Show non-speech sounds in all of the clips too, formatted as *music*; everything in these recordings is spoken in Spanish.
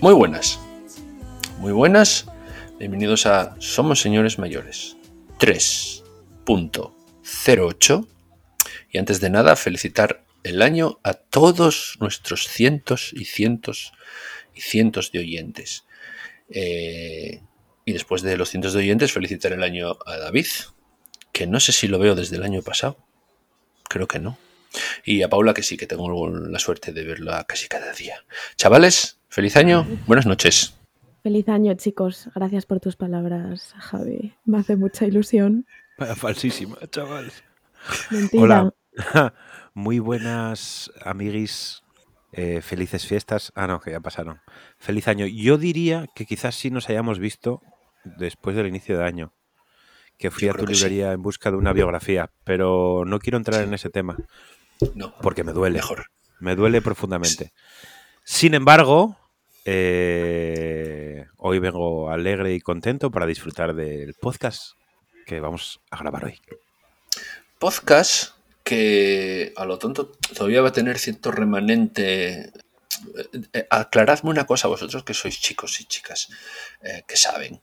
Muy buenas. Muy buenas. Bienvenidos a Somos Señores Mayores 3.08. Y antes de nada, felicitar el año a todos nuestros cientos y cientos y cientos de oyentes. Eh, y después de los cientos de oyentes, felicitar el año a David, que no sé si lo veo desde el año pasado. Creo que no. Y a Paula, que sí, que tengo la suerte de verla casi cada día. Chavales, feliz año, buenas noches. Feliz año, chicos. Gracias por tus palabras, Javi. Me hace mucha ilusión. *laughs* falsísima, chavales. Mentira. Hola. *laughs* Muy buenas, amiguis. Eh, felices fiestas. Ah, no, que ya pasaron. Feliz año. Yo diría que quizás sí nos hayamos visto después del inicio de año. Que fui a tu librería en busca de una biografía. Pero no quiero entrar en ese tema. No. Porque me duele. Mejor. Me duele profundamente. Sin embargo, eh, hoy vengo alegre y contento para disfrutar del podcast que vamos a grabar hoy. Podcast que a lo tonto todavía va a tener cierto remanente. Eh, eh, aclaradme una cosa vosotros que sois chicos y chicas que saben.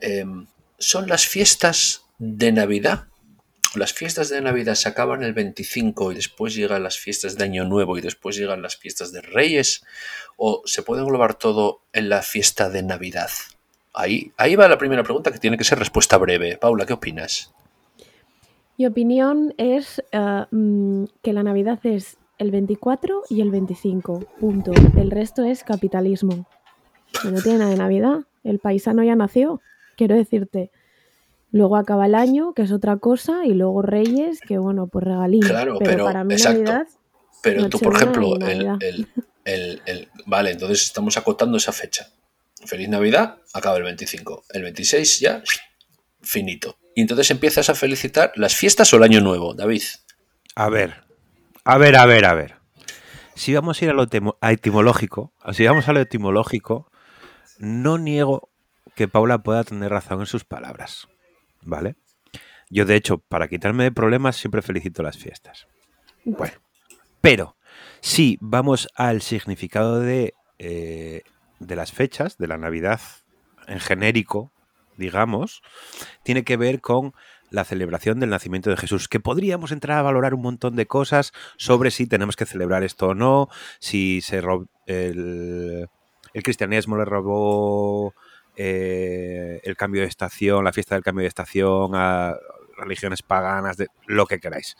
Em, ¿Son las fiestas de Navidad las fiestas de Navidad se acaban el 25 y después llegan las fiestas de Año Nuevo y después llegan las fiestas de Reyes, o se puede englobar todo en la fiesta de Navidad. Ahí, ahí va la primera pregunta que tiene que ser respuesta breve. Paula, ¿qué opinas? Mi opinión es eh, mm, que la Navidad es el 24 y el 25, punto. El resto es capitalismo. no tiene nada de Navidad. El paisano ya nació. Quiero decirte, Luego acaba el año, que es otra cosa, y luego Reyes, que bueno, pues regalín. Claro, pero, para mí Navidad, pero tú, por ejemplo, el, Vale, entonces estamos acotando esa fecha. Feliz Navidad, acaba el 25. El 26 ya, finito. Y entonces empiezas a felicitar las fiestas o el año nuevo, David. A ver, a ver, a ver, a ver. Si vamos a ir a lo etimológico, si vamos a lo etimológico, no niego que Paula pueda tener razón en sus palabras. ¿Vale? Yo, de hecho, para quitarme de problemas, siempre felicito las fiestas. Bueno, pero si vamos al significado de, eh, de las fechas, de la Navidad en genérico, digamos, tiene que ver con la celebración del nacimiento de Jesús, que podríamos entrar a valorar un montón de cosas sobre si tenemos que celebrar esto o no, si se el, el cristianismo le robó eh, el cambio de estación, la fiesta del cambio de estación, a religiones paganas, de, lo que queráis.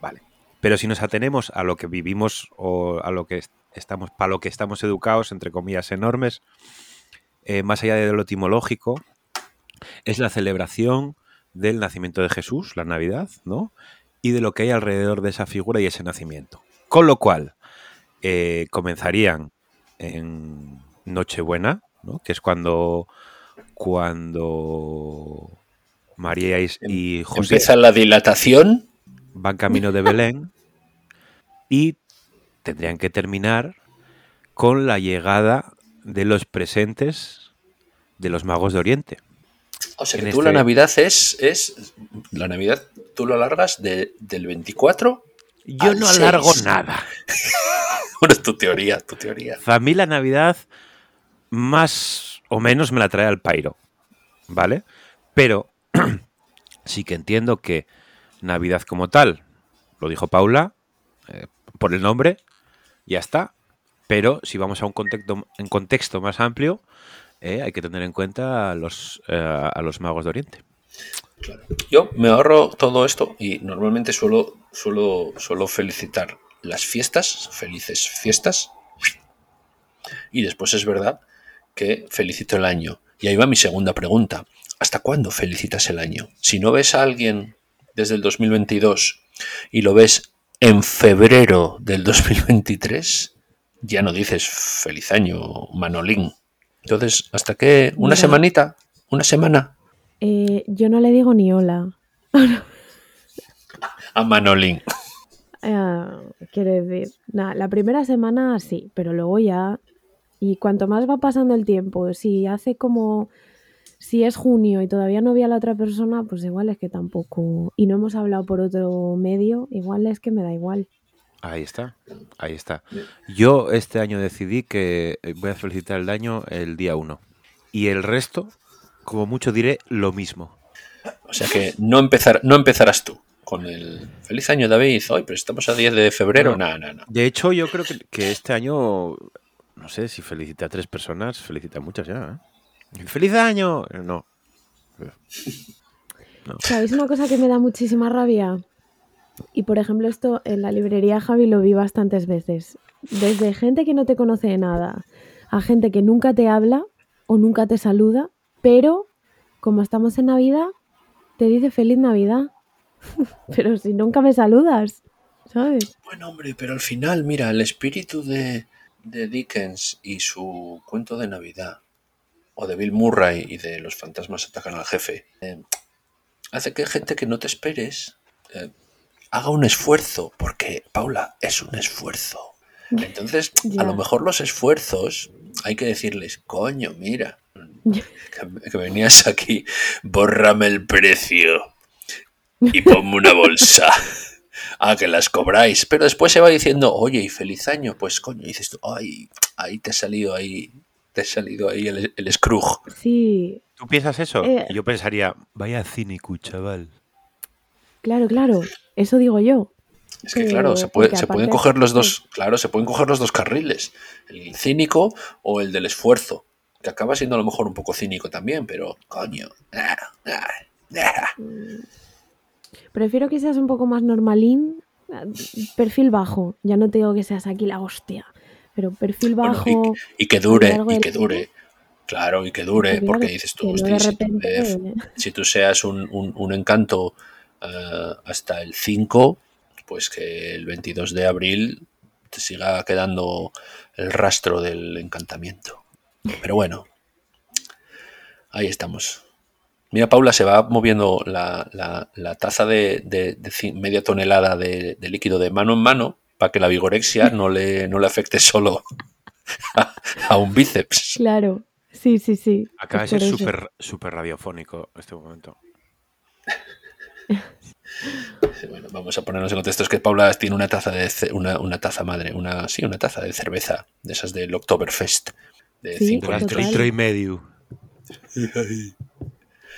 Vale. Pero si nos atenemos a lo que vivimos o a lo que estamos, para lo que estamos educados, entre comillas enormes, eh, más allá de lo etimológico, es la celebración del nacimiento de Jesús, la Navidad, ¿no? Y de lo que hay alrededor de esa figura y ese nacimiento. Con lo cual, eh, comenzarían en Nochebuena, que es cuando, cuando María y, em, José empieza la dilatación, van camino de Belén y tendrían que terminar con la llegada de los presentes de los magos de Oriente. O sea que tú la este Navidad es, es. La Navidad tú lo alargas del 24. Yo no alargo nada. *laughs* bueno, es tu teoría, tu teoría. Familia Navidad más o menos me la trae al pairo, ¿vale? Pero *clears throat* sí que entiendo que Navidad como tal, lo dijo Paula, eh, por el nombre, ya está. Pero si vamos a un contexto, en contexto más amplio, eh, hay que tener en cuenta a los, eh, a los magos de Oriente. Yo me ahorro todo esto y normalmente suelo, suelo, suelo felicitar las fiestas, felices fiestas. Y después es verdad que felicito el año. Y ahí va mi segunda pregunta. ¿Hasta cuándo felicitas el año? Si no ves a alguien desde el 2022 y lo ves en febrero del 2023, ya no dices feliz año, Manolín. Entonces, ¿hasta qué? ¿Una semanita? ¿Una semana? Eh, yo no le digo ni hola. a Manolín. *laughs* Ah, quiere decir, la primera semana sí, pero luego ya y cuanto más va pasando el tiempo, si hace como, si es junio y todavía no vi a la otra persona, pues igual es que tampoco, y no hemos hablado por otro medio, igual es que me da igual. Ahí está, ahí está. Yo este año decidí que eh, voy a felicitar el año el día 1. Y el resto, como mucho diré, lo mismo. O sea que no, empezar, no empezarás tú con el feliz año David, hoy, pero estamos a 10 de febrero, No. no, no, no. De hecho, yo creo que, que este año, no sé, si felicité a tres personas, felicité a muchas ya. ¿eh? ¡Feliz año! Eh, No. ¿Sabéis una cosa que me da muchísima rabia? Y por ejemplo, esto en la librería Javi lo vi bastantes veces. Desde gente que no te conoce de nada a gente que nunca te habla o nunca te saluda, pero como estamos en Navidad, te dice feliz Navidad. *laughs* pero si nunca me saludas, ¿sabes? Bueno, hombre, pero al final, mira, el espíritu de, de Dickens y su cuento de Navidad, o de Bill Murray y de los fantasmas atacan al jefe, eh, hace que gente que no te esperes eh, haga un esfuerzo, porque, Paula, es un esfuerzo. Entonces, a lo mejor los esfuerzos hay que decirles, coño, mira, que, que venías aquí, bórrame el precio y ponme una bolsa. *laughs* *laughs* Ah, que las cobráis. Pero después se va diciendo, oye, y feliz año. Pues coño, dices tú, ay, ahí te ha salido ahí, te ha salido ahí el, el Scrooge. Sí, ¿Tú piensas eso? Eh. Yo pensaría, vaya cínico, chaval. claro, claro. Eso digo yo. Es que Que- claro, se, puede- porque se pueden coger los dos, claro, se pueden coger los dos carriles, el cínico o el del esfuerzo, que acaba siendo a lo mejor un poco cínico también, pero coño. ah, ah, ah. Prefiero que seas un poco más normalín, perfil bajo. Ya no te digo que seas aquí la hostia, pero perfil Bueno, bajo. y, y que dure, y que dure. Claro, y que dure, porque que dices tú, no hostia, de si, repente. eh, *laughs* si tú seas un, un- un encanto eh, hasta el 5, pues que el 22 de abril te siga quedando el rastro del encantamiento. Pero bueno, ahí estamos. Mira, Paula, se va moviendo la, la- la taza de, de- de ci- media tonelada de, de líquido de mano en mano para que la vigorexia no le, no le afecte solo a, a un bíceps. Claro, sí, sí, sí. Acaba de ser súper súper radiofónico este momento. Bueno, vamos a ponernos en contexto. Es que Paula tiene una taza de una, una taza madre, una sí, una taza de cerveza, de esas del Oktoberfest, de Sí, 5 Durante total. litro y medio.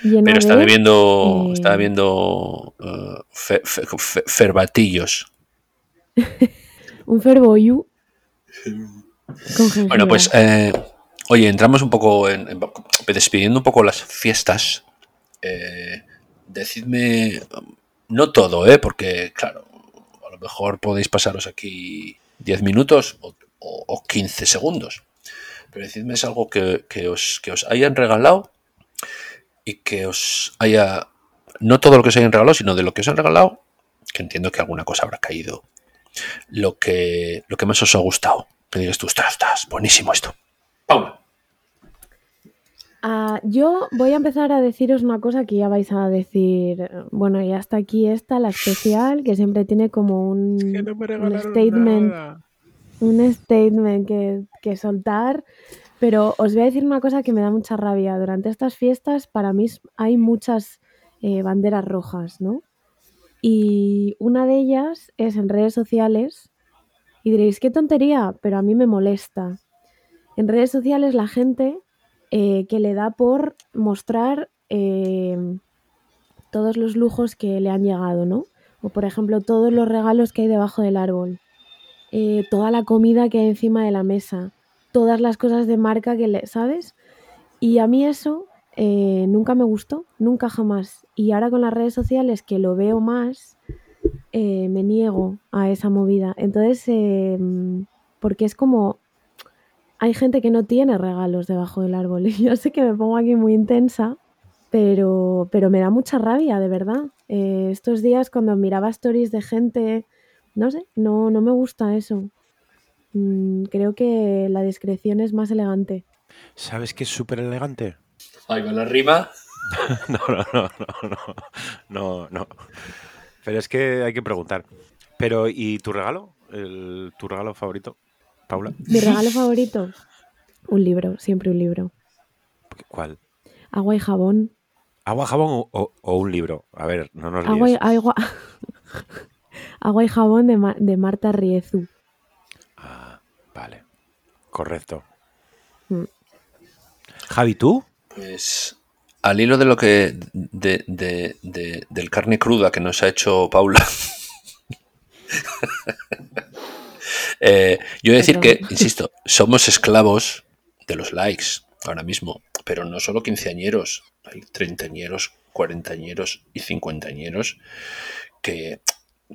Pero está de, bebiendo, eh, está bebiendo fe- fe- fe- ferbatillos. *laughs* Un ferboyu. Bueno, pues, eh, oye, entramos un poco en, en- despidiendo un poco las fiestas. Eh, decidme, no todo, ¿eh? Porque, claro, a lo mejor podéis pasaros aquí 10 minutos o, o- o 15 segundos. Pero decidme es algo que, que os, que os hayan regalado y que os haya, no todo lo que os hayan regalado, sino de lo que os han regalado, que entiendo que alguna cosa habrá caído. Lo que, lo que más os ha gustado. Que digas tú, ostras, ostras, buenísimo esto. Paula. Ah, yo voy a empezar a deciros una cosa que ya vais a decir. Bueno, y hasta aquí está la especial, que siempre tiene como un, un statement, un statement que, que soltar. Pero os voy a decir una cosa que me da mucha rabia. Durante estas fiestas, para mí hay muchas eh, banderas rojas, ¿no? Y una de ellas es en redes sociales. Y diréis, qué tontería, pero a mí me molesta. En redes sociales la gente eh, que le da por mostrar eh, todos los lujos que le han llegado, ¿no? O por ejemplo, todos los regalos que hay debajo del árbol, toda la comida que hay encima de la mesa, todas las cosas de marca que le, ¿sabes? Y a mí eso eh, nunca me gustó, nunca jamás. Y ahora con las redes sociales que lo veo más, eh, me niego a esa movida. Entonces, eh, porque es como, hay gente que no tiene regalos debajo del árbol. Y *laughs* yo sé que me pongo aquí muy intensa, pero, pero me da mucha rabia, de verdad. Eh, estos días cuando miraba stories de gente, no sé, no, no me gusta eso. Mm, creo que la discreción es más elegante. ¿Sabes qué es súper elegante? Ahí va la rima. *laughs* No, no, no, no, no, no, no. Pero es que hay que preguntar. Pero, ¿y tu regalo? El, ¿Tu regalo favorito, Paula? Mi regalo favorito, un libro, siempre un libro. ¿Cuál? Agua y jabón. ¿Agua, jabón o, o- o un libro? A ver, no nos Agua y, agua, *laughs* Agua y jabón de, Ma- de Marta Riezu. Vale. Correcto. Mm. Javi, ¿tú? Pues al hilo de lo que. de, de- de- del carne cruda que nos ha hecho Paula. *laughs* eh, yo voy a decir que, insisto, somos esclavos de los likes ahora mismo, pero no solo quinceañeros, hay treintañeros, cuarentañeros y cincuentañeros que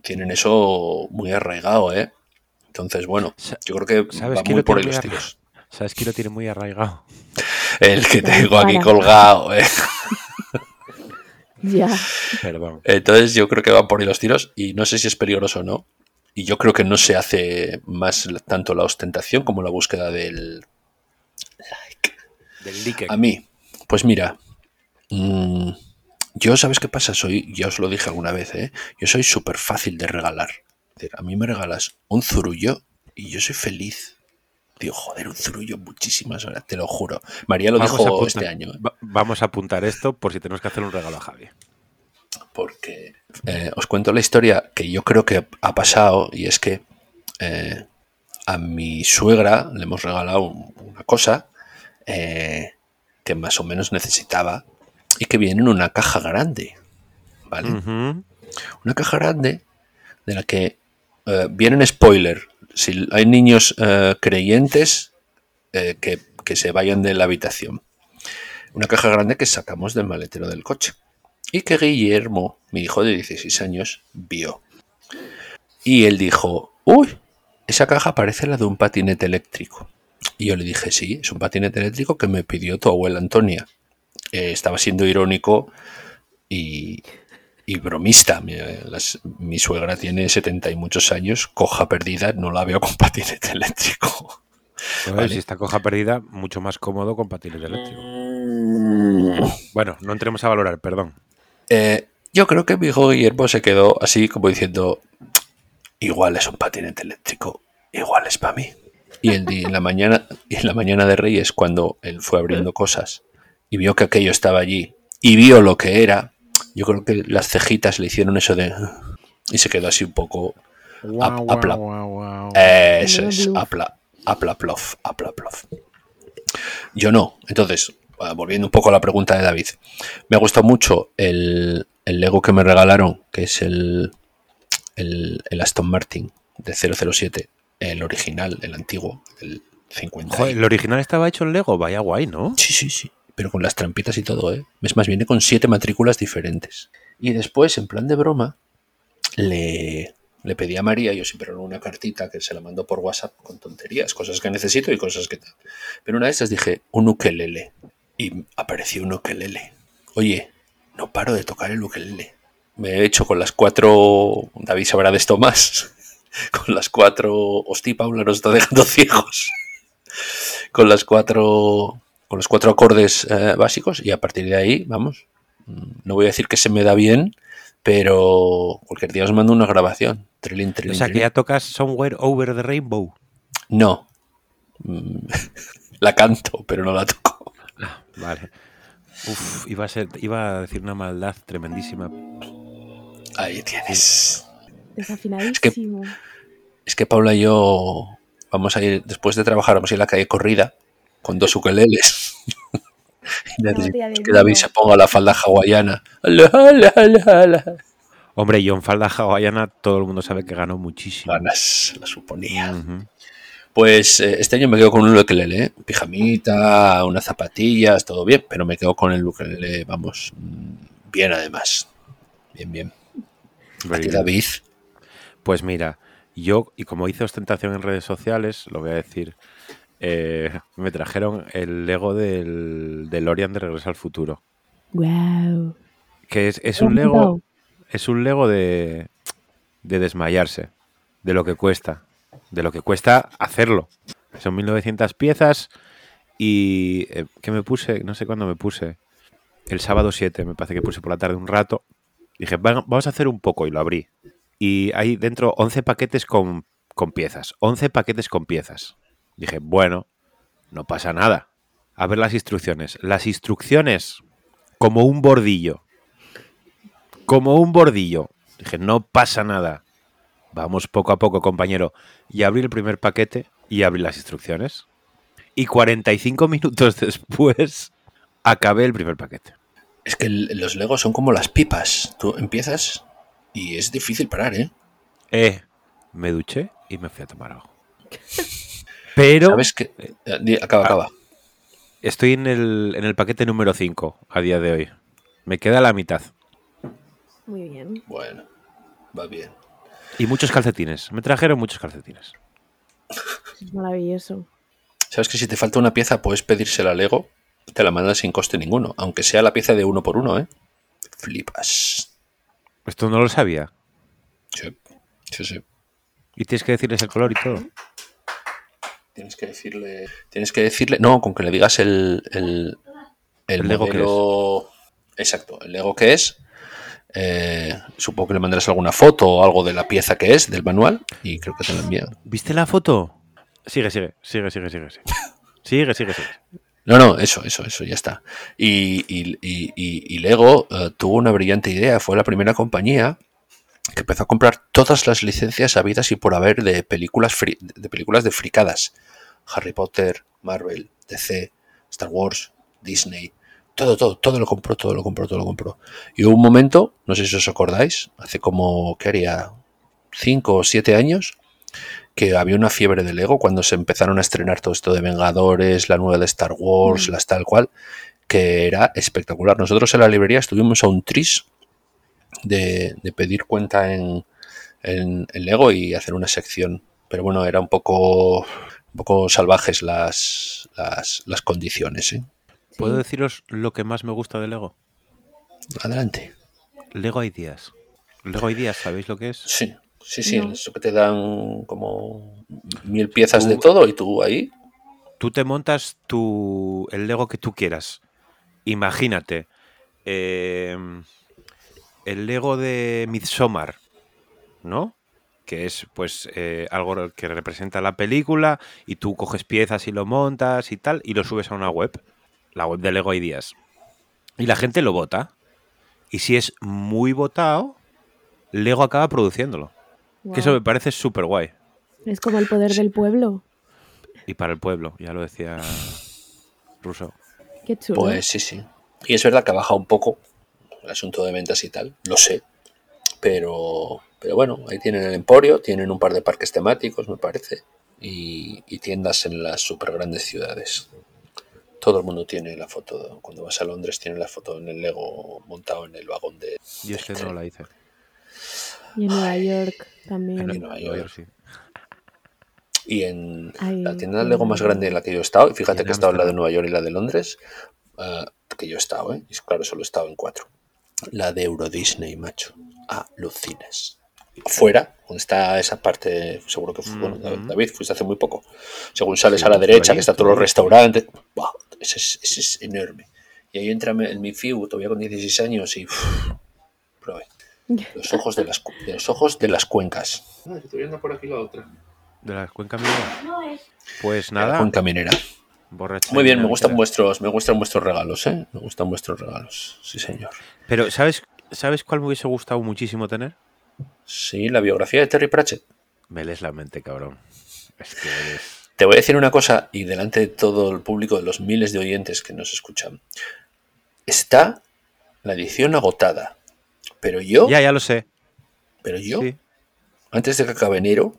tienen eso muy arraigado, ¿eh? Entonces, bueno, yo creo que ¿Sabes va muy por ahí los tiros. ¿Sabes quién lo tiene muy arraigado? El que *laughs* tengo aquí colgado, ¿eh? *laughs* Ya. Perdón. Entonces yo creo que van por ahí los tiros y no sé si es peligroso o no. Y yo creo que no se hace más tanto la ostentación como la búsqueda del Del like. A mí, pues mira, mm, yo sabes qué pasa, soy, ya os lo dije alguna vez, ¿eh? yo soy súper fácil de regalar. A mí me regalas un zurullo y yo soy feliz. Digo, joder, un zurullo muchísimas horas, te lo juro. María lo Vamos dijo apuntar- este año. ¿eh? va- vamos a apuntar esto por si tenemos que hacer un regalo a Javi. porque eh, os cuento la historia que yo creo que ha pasado y es que eh, a mi suegra le hemos regalado un- una cosa eh, que más o menos necesitaba y que viene en una caja grande, ¿vale? Una caja grande de la que eh, vienen spoiler. Si hay niños eh, creyentes, eh, que, que se vayan de la habitación. Una caja grande que sacamos del maletero del coche. Y que Guillermo, mi hijo de 16 años, vio. Y él dijo, uy, esa caja parece la de un patinete eléctrico. Y yo le dije, sí, es un patinete eléctrico que me pidió tu abuela Antonia. Estaba siendo irónico y, y bromista. Mi, las- mi suegra tiene 70 y muchos años, coja perdida, no la veo *laughs* con patinete eléctrico. Vale. Si está coja perdida, mucho más cómodo con patinete eléctrico. Bueno, no entremos a valorar, perdón. Eh, yo creo que mi hijo Guillermo se quedó así como diciendo, igual es un patinete eléctrico, igual es para mí. Y el día, en la mañana, y en la mañana de Reyes, cuando él fue abriendo cosas y vio que aquello estaba allí y vio lo que era, yo creo que las cejitas le hicieron eso de y se quedó así un poco apla- guau, guau, guau. Eso es, bluff. apla, aplaplof, aplaplof. Yo no. Entonces, ah, volviendo un poco a la pregunta de David, me gustó mucho el, el Lego que me regalaron, que es el, el, el Aston Martin de 007, el original, el antiguo, el 50. Joder, el original estaba hecho en Lego, vaya guay, ¿no? Sí, sí, sí. Pero con las trampitas y todo, ¿eh? Es más, viene con siete matrículas diferentes. Y después, en plan de broma, le, le pedí a María, yo siempre hago una cartita que se la mando por WhatsApp con tonterías, cosas que necesito y cosas que tal. Pero una de esas dije, un ukelele. Y apareció un ukelele. Oye, no paro de tocar el ukelele. Me he hecho con las cuatro. David sabrá de esto más. *laughs* Con las cuatro. Hostia, Paula nos está dejando ciegos. *laughs* Con las cuatro. Con los cuatro acordes eh, básicos. Y a partir de ahí, vamos. No voy a decir que se me da bien, pero cualquier día os mando una grabación. Trilín, O trilín, sea, que ya tocas Somewhere Over the Rainbow. No. *laughs* La canto, pero no la toco. Vale. Uf, iba a, ser, iba a decir una maldad tremendísima. Ahí tienes. Desafinadísimo. Es que Paula y yo vamos a ir, después de trabajar, vamos a ir a la calle corrida con dos ukeleles. *laughs* y que David se ponga la falda hawaiana. Hombre, yo en falda hawaiana todo el mundo sabe que ganó muchísimo. Ganas, la suponía. Pues eh, este año me quedo con un ukelele, ¿eh? pijamita, unas zapatillas, todo bien, pero me quedo con el ukelele, vamos, mm, bien además. Bien, bien. A ti. David. Pues mira, yo, y como hice ostentación en redes sociales, lo voy a decir, eh, me trajeron el Lego del, del Lorian de Regreso al Futuro. Wow. Que es, es un Lego, es un Lego de, de desmayarse, de lo que cuesta, de lo que cuesta hacerlo. Son 1900 piezas y eh, que me puse, no sé cuándo me puse, el sábado 7, me parece que puse por la tarde un rato. Dije, "Va- vamos a hacer un poco y lo abrí. Y hay dentro 11 paquetes con, con piezas, 11 paquetes con piezas. Dije, bueno, no pasa nada. A ver las instrucciones. Las instrucciones, como un bordillo como un bordillo. Dije, no pasa nada. Vamos poco a poco, compañero. Y abrí el primer paquete y abrí las instrucciones. Y 45 *laughs* minutos después acabé el primer paquete. Es que los Legos son como las pipas. Tú empiezas y es difícil parar, ¿eh? Eh, me duché y me fui a tomar algo. *laughs* Pero ¿Sabes qué? Eh, Acaba, acaba. estoy en el, en el paquete número 5 a día de hoy. Me queda la mitad. Muy bien. Bueno, va bien. Y muchos calcetines. Me trajeron muchos calcetines. Es maravilloso. ¿Sabes que si te falta una pieza puedes pedírsela a Lego? Te la mandan sin coste ninguno, aunque sea la pieza de uno por uno, ¿eh? Flipas. Esto no lo sabía. Sí, sí, sí. Y tienes que decirles el color y todo. Tienes que decirle. Tienes que decirle. No, con que le digas el. El, el El Lego que modelo- Exacto, el Lego que es. eh, supongo que le mandarás alguna foto o algo de la pieza que es, del manual, y creo que te lo envían. ¿Viste la foto? Sigue, sigue, sigue, sigue, sigue. Sigue, sigue, sigue. sigue. No, no, eso, eso, eso, ya está. Y, y- y- y- y Lego eh, tuvo una brillante idea. Fue la primera compañía que empezó a comprar todas las licencias habidas y por haber de películas, fri- de películas de fricadas. Harry Potter, Marvel, DC, Star Wars, Disney. Todo, todo, todo lo compró, todo lo compró, todo lo compró. Y hubo un momento, no sé si os acordáis, hace como, ¿qué haría? Cinco o siete años, que había una fiebre de Lego cuando se empezaron a estrenar todo esto de Vengadores, la nueva de Star Wars, Mm. las tal cual, que era espectacular. Nosotros en la librería estuvimos a un tris de, de pedir cuenta en, en, en Lego y hacer una sección. Pero bueno, era un poco, un poco salvajes las, las, las condiciones. ¿eh? ¿Puedo deciros lo que más me gusta de Lego? Adelante. Lego Ideas. Lego Ideas, ¿sabéis lo que es? Sí, sí, sí. No. Eso que te dan como mil piezas Tú- de todo y tú ahí. Tú te montas tu, el Lego que tú quieras. Imagínate. eh, el Lego de Midsommar, ¿no? Que es pues eh, algo que representa la película y tú coges piezas y lo montas y tal y lo subes a una web, la web de Lego Ideas. Y la gente lo vota. Y si es muy votado, Lego acaba produciéndolo. Que eso me parece súper guay. Es como el poder del pueblo. Y para el pueblo, ya lo decía Russo. Qué chulo. Pues sí, sí. Y es verdad que ha bajado un poco el asunto de ventas y tal, lo sé. Pero, pero bueno, ahí tienen el Emporio, tienen un par de parques temáticos, me parece, y, y tiendas en las super grandes ciudades. Todo el mundo tiene la foto, cuando vas a Londres, tiene la foto en el Lego montado en el vagón de. Yo es que no la hice. Y en Nueva York también. En Nueva York. sí. Y en Ay, la tienda de en Lego más grande en la que yo he estado, y fíjate Y que he estado en la de. Nueva York y la de Londres, ah, que yo he estado, ¿eh? Y claro, solo he estado en cuatro. La de Euro Disney, macho. Alucinas. Fuera, donde está esa parte, seguro que fue, bueno. David, fuiste hace muy poco. Según sales Sí, a la derecha, ahí, que está por todos los restaurantes, ¡buah! ese, es, ese es enorme. Y ahí entra el Mifiu, todavía con 16 años, y uf, probé. Los ojos de las, de los ojos de las cuencas. Ah, estoy viendo por aquí la otra. ¿De la cuenca minera? Pues La nada, cuenca minera. borracha Muy bien, me gustan vuestros, me gustan vuestros regalos, ¿eh? Me gustan vuestros regalos, sí señor. Pero, ¿sabes, ¿sabes cuál me hubiese gustado muchísimo tener? Sí, la biografía de Terry Pratchett. Me lees la mente, cabrón. Es que eres... Te voy a decir una cosa y delante de todo el público, de los miles de oyentes que nos escuchan. Está la edición agotada, pero yo, Ya, ya lo sé. pero yo, Sí. antes de que acabe enero,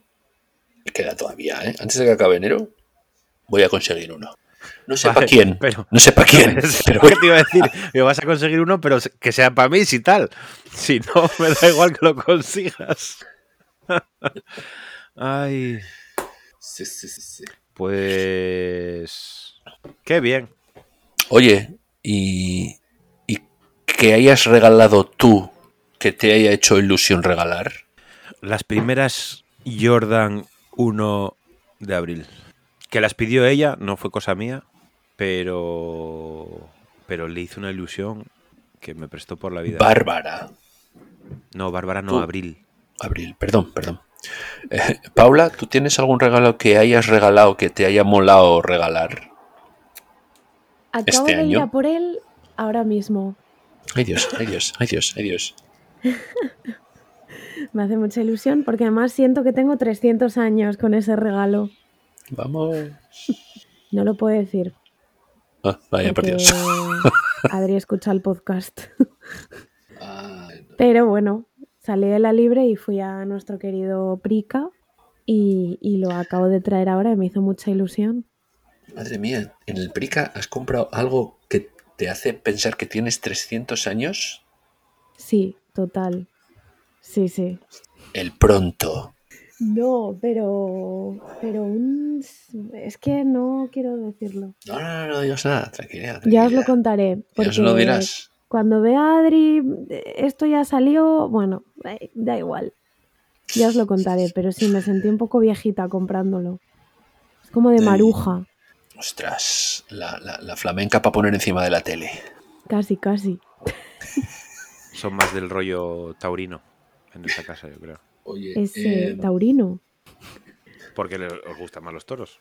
y queda todavía, ¿eh? Antes de que acabe enero, voy a conseguir uno. No sé para quién, pero- no sé para *laughs* quién, pero te iba a decir. Me vas a conseguir uno, pero que sea para mí, si tal. Si no, *laughs* me da igual que lo consigas. *laughs* Ay, Sí, sí, sí, sí. pues... Qué bien. Oye, y, y que hayas regalado tú, que te haya hecho ilusión regalar. Las primeras Jordan 1 de abril. Que las pidió ella, no fue cosa mía, pero... Pero le hizo una ilusión que me prestó por la vida. Bárbara. no, Bárbara no, Tú. Abril. Abril, perdón, perdón. Eh, Paula, ¿tú tienes algún regalo que hayas regalado que te haya molado regalar? Acabo este de ir año. a por él ahora mismo. Ay Dios, ay Dios, ay Dios, ay Dios. *laughs* Me hace mucha ilusión porque además siento que tengo 300 años con ese regalo. Vamos. No lo puedo decir. Ah, vaya Dios. *laughs* Adri escucha el podcast. Ay, no. Pero bueno, salí de la libre y fui a nuestro querido Prica y, y lo acabo de traer ahora y me hizo mucha ilusión. Madre mía, en el Prica has comprado algo que te hace pensar que tienes 300 años. Sí, total. Sí, sí. El pronto. No, pero. Pero un. Es que no quiero decirlo. No, no, no, no digas nada, tranquilidad. Ya os lo contaré. Ya os Porque lo dirás. cuando vea a Adri, esto ya salió. Bueno, eh, da igual. Ya os lo contaré, pero sí, me sentí un poco viejita comprándolo. Es como de maruja. Ostras, la, la- la flamenca para poner encima de la tele. Casi, casi. Son más del rollo taurino en esta casa, yo creo. Oye, Es eh, eh, taurino. Porque le- os gustan más los toros,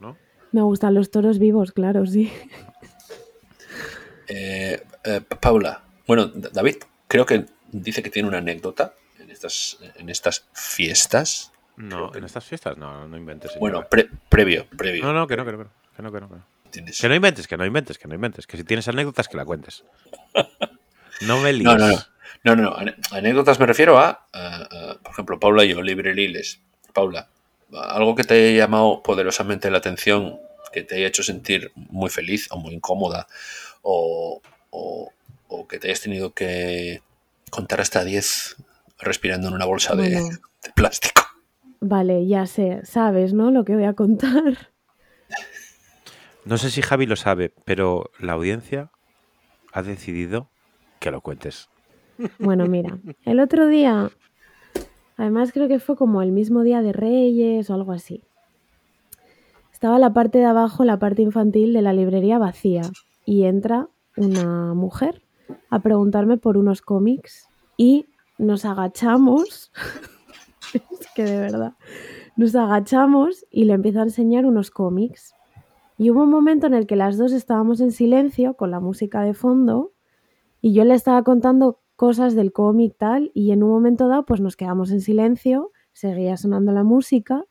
¿no? Me gustan los toros vivos, claro, sí. *laughs* eh, eh, Paula, bueno, David creo que dice que tiene una anécdota en estas, en estas fiestas. No, en estas fiestas no, no inventes. señora. Bueno, pre- previo, previo. no, no, que no, que no, que no, que no, que no, que no. ¿entiendes? Que no inventes, que no inventes, que no inventes. Que si tienes anécdotas, que la cuentes. *laughs* No me líes. No, no, no. No, no, Anécdotas me refiero a, por ejemplo, Paula y yo, Libre Liles. Paula, algo que te haya llamado poderosamente la atención, que te haya hecho sentir muy feliz o muy incómoda, o, o- o que te hayas tenido que contar hasta 10 respirando en una bolsa de, Bueno. de plástico. Vale, ya sé. Sabes, ¿no? Lo que voy a contar. No sé si Javi lo sabe, pero la audiencia ha decidido que lo cuentes. Bueno, mira, el otro día, además creo que fue como el mismo día de Reyes o algo así. Estaba la parte de abajo, la parte infantil de la librería vacía y entra una mujer a preguntarme por unos cómics y nos agachamos, *laughs* es que de verdad, nos agachamos y le empiezo a enseñar unos cómics. Y hubo un momento en el que las dos estábamos en silencio con la música de fondo y yo le estaba contando cosas del cómic tal y en un momento dado pues nos quedamos en silencio, seguía sonando la música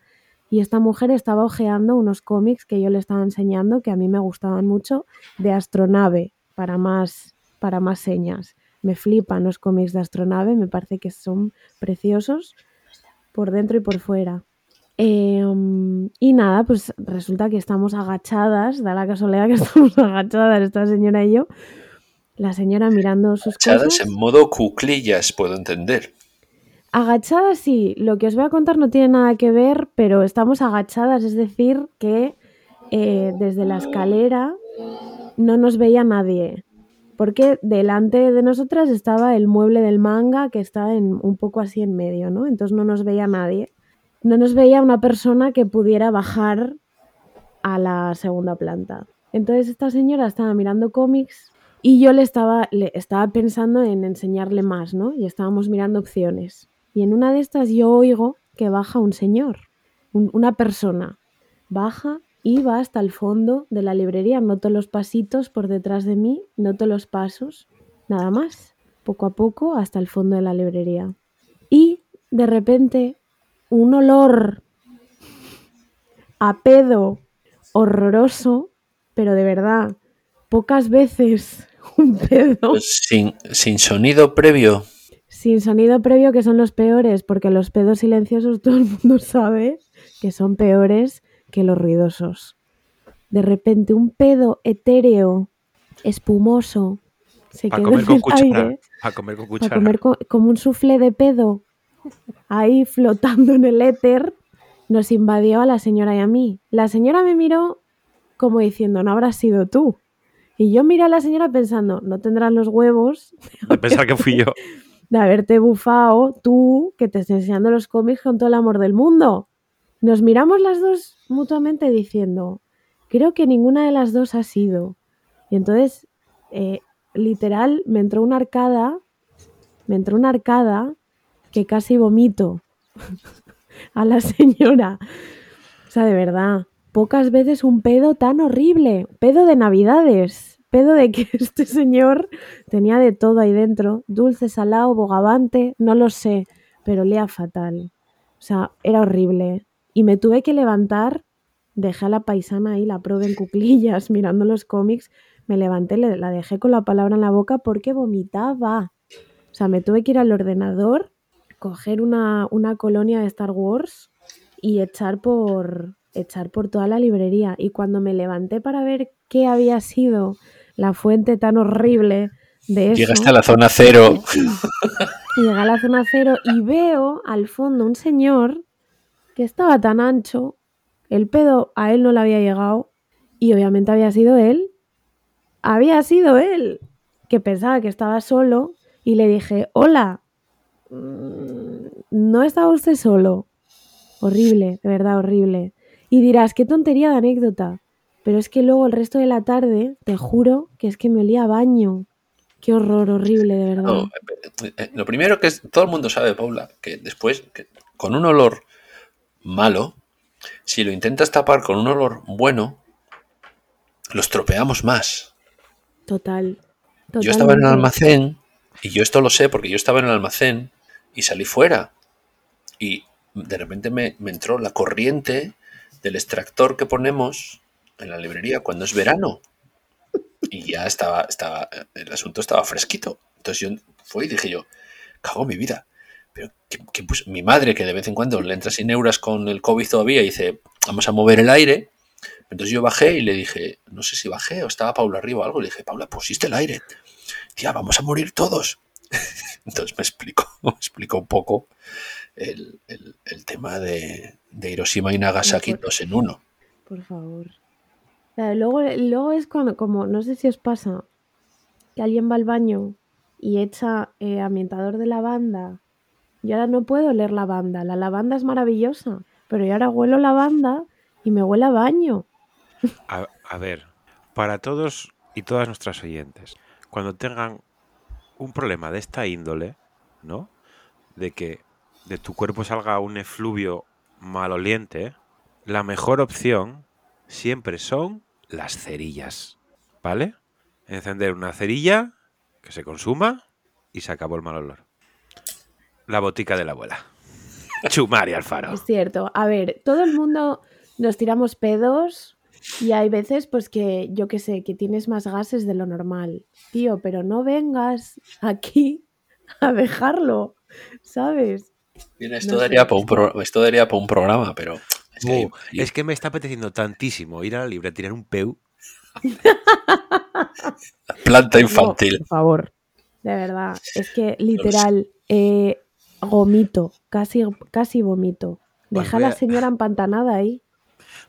y esta mujer estaba hojeando unos cómics que yo le estaba enseñando que a mí me gustaban mucho de astronave para más para más señas. Me flipan los cómics de astronave, me parece que son preciosos por dentro y por fuera. Um, y nada, pues resulta que estamos agachadas, da la casualidad que *laughs* estamos agachadas esta señora y yo, la señora mirando sus cosas. en modo cuclillas, puedo entender. Agachadas sí, lo que os voy a contar no tiene nada que ver, pero estamos agachadas, es decir, que eh, desde la escalera no nos veía nadie, porque delante de nosotras estaba el mueble del manga que está en, un poco así en medio, ¿no? Entonces no nos veía nadie. No nos veía una persona que pudiera bajar a la segunda planta. Entonces esta señora estaba mirando cómics y yo le estaba, le estaba pensando en enseñarle más, ¿no? Y estábamos mirando opciones. Y en una de estas yo oigo que baja un señor, un- una persona. Baja y va hasta el fondo de la librería. Noto los pasitos por detrás de mí, noto los pasos, nada más. Poco a poco hasta el fondo de la librería. Y de repente un olor a pedo horroroso, pero de verdad, pocas veces un *laughs* pedo Pues sin, sin sonido previo. sin sonido previo que son los peores, porque los pedos silenciosos *laughs* todo el mundo sabe que son peores que los ruidosos. De repente un pedo etéreo, espumoso, se quedó comer en con el cuchara. aire Para comer con cuchara. comer co- como un suflé de pedo, ahí flotando en el éter, nos invadió a la señora y a mí. La señora me miró como diciendo, no habrás sido tú. Y yo miré a la señora pensando, no tendrás los huevos *laughs* De pensar que fui yo. *laughs* de haberte bufado tú, que te estoy enseñando los cómics con todo el amor del mundo. Nos miramos las dos mutuamente diciendo, creo que ninguna de las dos ha sido. Y entonces, eh, literal, me entró una arcada, me entró una arcada que casi vomito *laughs* a la señora. O sea, de verdad, pocas veces un pedo tan horrible, pedo de navidades, pedo de que *laughs* este señor tenía de todo ahí dentro, dulce, salado, bogavante, no lo sé, pero olía fatal. O sea, era horrible. Y me tuve que levantar, dejé a la paisana ahí, la probé en cuclillas, *laughs* mirando los cómics, me levanté, le- la dejé con la palabra en la boca porque vomitaba. O sea, me tuve que ir al ordenador, coger una, una colonia de Star Wars y echar por, echar por toda la librería. Y cuando me levanté para ver qué había sido la fuente tan horrible de eso, Llegaste a la zona cero. y *laughs* llegué a la zona cero y veo al fondo un señor que estaba tan ancho, el pedo a él no le había llegado y obviamente había sido él. Había sido él, que pensaba que estaba solo y le dije, hola, mm, no estaba usted solo. Horrible, de verdad horrible. Y dirás, qué tontería de anécdota. Pero es que luego el resto de la tarde, te juro que es que me olía a baño. Qué horror, horrible, de verdad. No, eh, eh, lo primero que es, todo el mundo sabe, Paula, que después, que con un olor malo, si lo intentas tapar con un olor bueno, lo estropeamos más. Total. Yo estaba en el almacén, y yo esto lo sé porque yo estaba en el almacén y salí fuera. Y de repente me, me entró la corriente del extractor que ponemos en la librería cuando es verano. Y ya estaba, estaba, el asunto estaba fresquito. Entonces yo fui y dije yo, cago en mi vida. Pero que, pues, mi madre, que de vez en cuando le entra sin euros con el COVID todavía, y dice, vamos a mover el aire. Entonces yo bajé y le dije, no sé si bajé o estaba Paula arriba o algo. Le dije, Paula, pusiste el aire. Tía, vamos a morir todos. *laughs* Entonces me explicó, *laughs* me explicó un poco el, el, el tema de, de, Hiroshima y Nagasaki Por- dos en uno. Por favor. Luego, luego es cuando, como, no sé si os pasa, que alguien va al baño y echa eh, ambientador de lavanda. Yo ahora no puedo oler lavanda. La lavanda es maravillosa, pero yo ahora huelo lavanda y me huele a baño. *laughs* A, a ver, para todos y todas nuestras oyentes, cuando tengan un problema de esta índole, ¿no? De que de tu cuerpo salga un efluvio maloliente, la mejor opción siempre son las cerillas, ¿vale? Encender una cerilla que se consuma y se acabó el mal olor. La botica de la abuela. *laughs* Chumari Alfaro. Es cierto. A ver, todo el mundo nos tiramos pedos y hay veces, pues que yo que sé, que tienes más gases de lo normal. Tío, pero no vengas aquí a dejarlo, ¿sabes? Esto, No daría para un pro- esto daría para un programa, pero es que, Uh, es que me está apeteciendo tantísimo ir a la libre a tirar un peu. *laughs* planta No, infantil. por favor. De verdad. Es que *laughs* literal, eh, gomito, casi, casi vomito. Pues Deja a la señora empantanada ahí.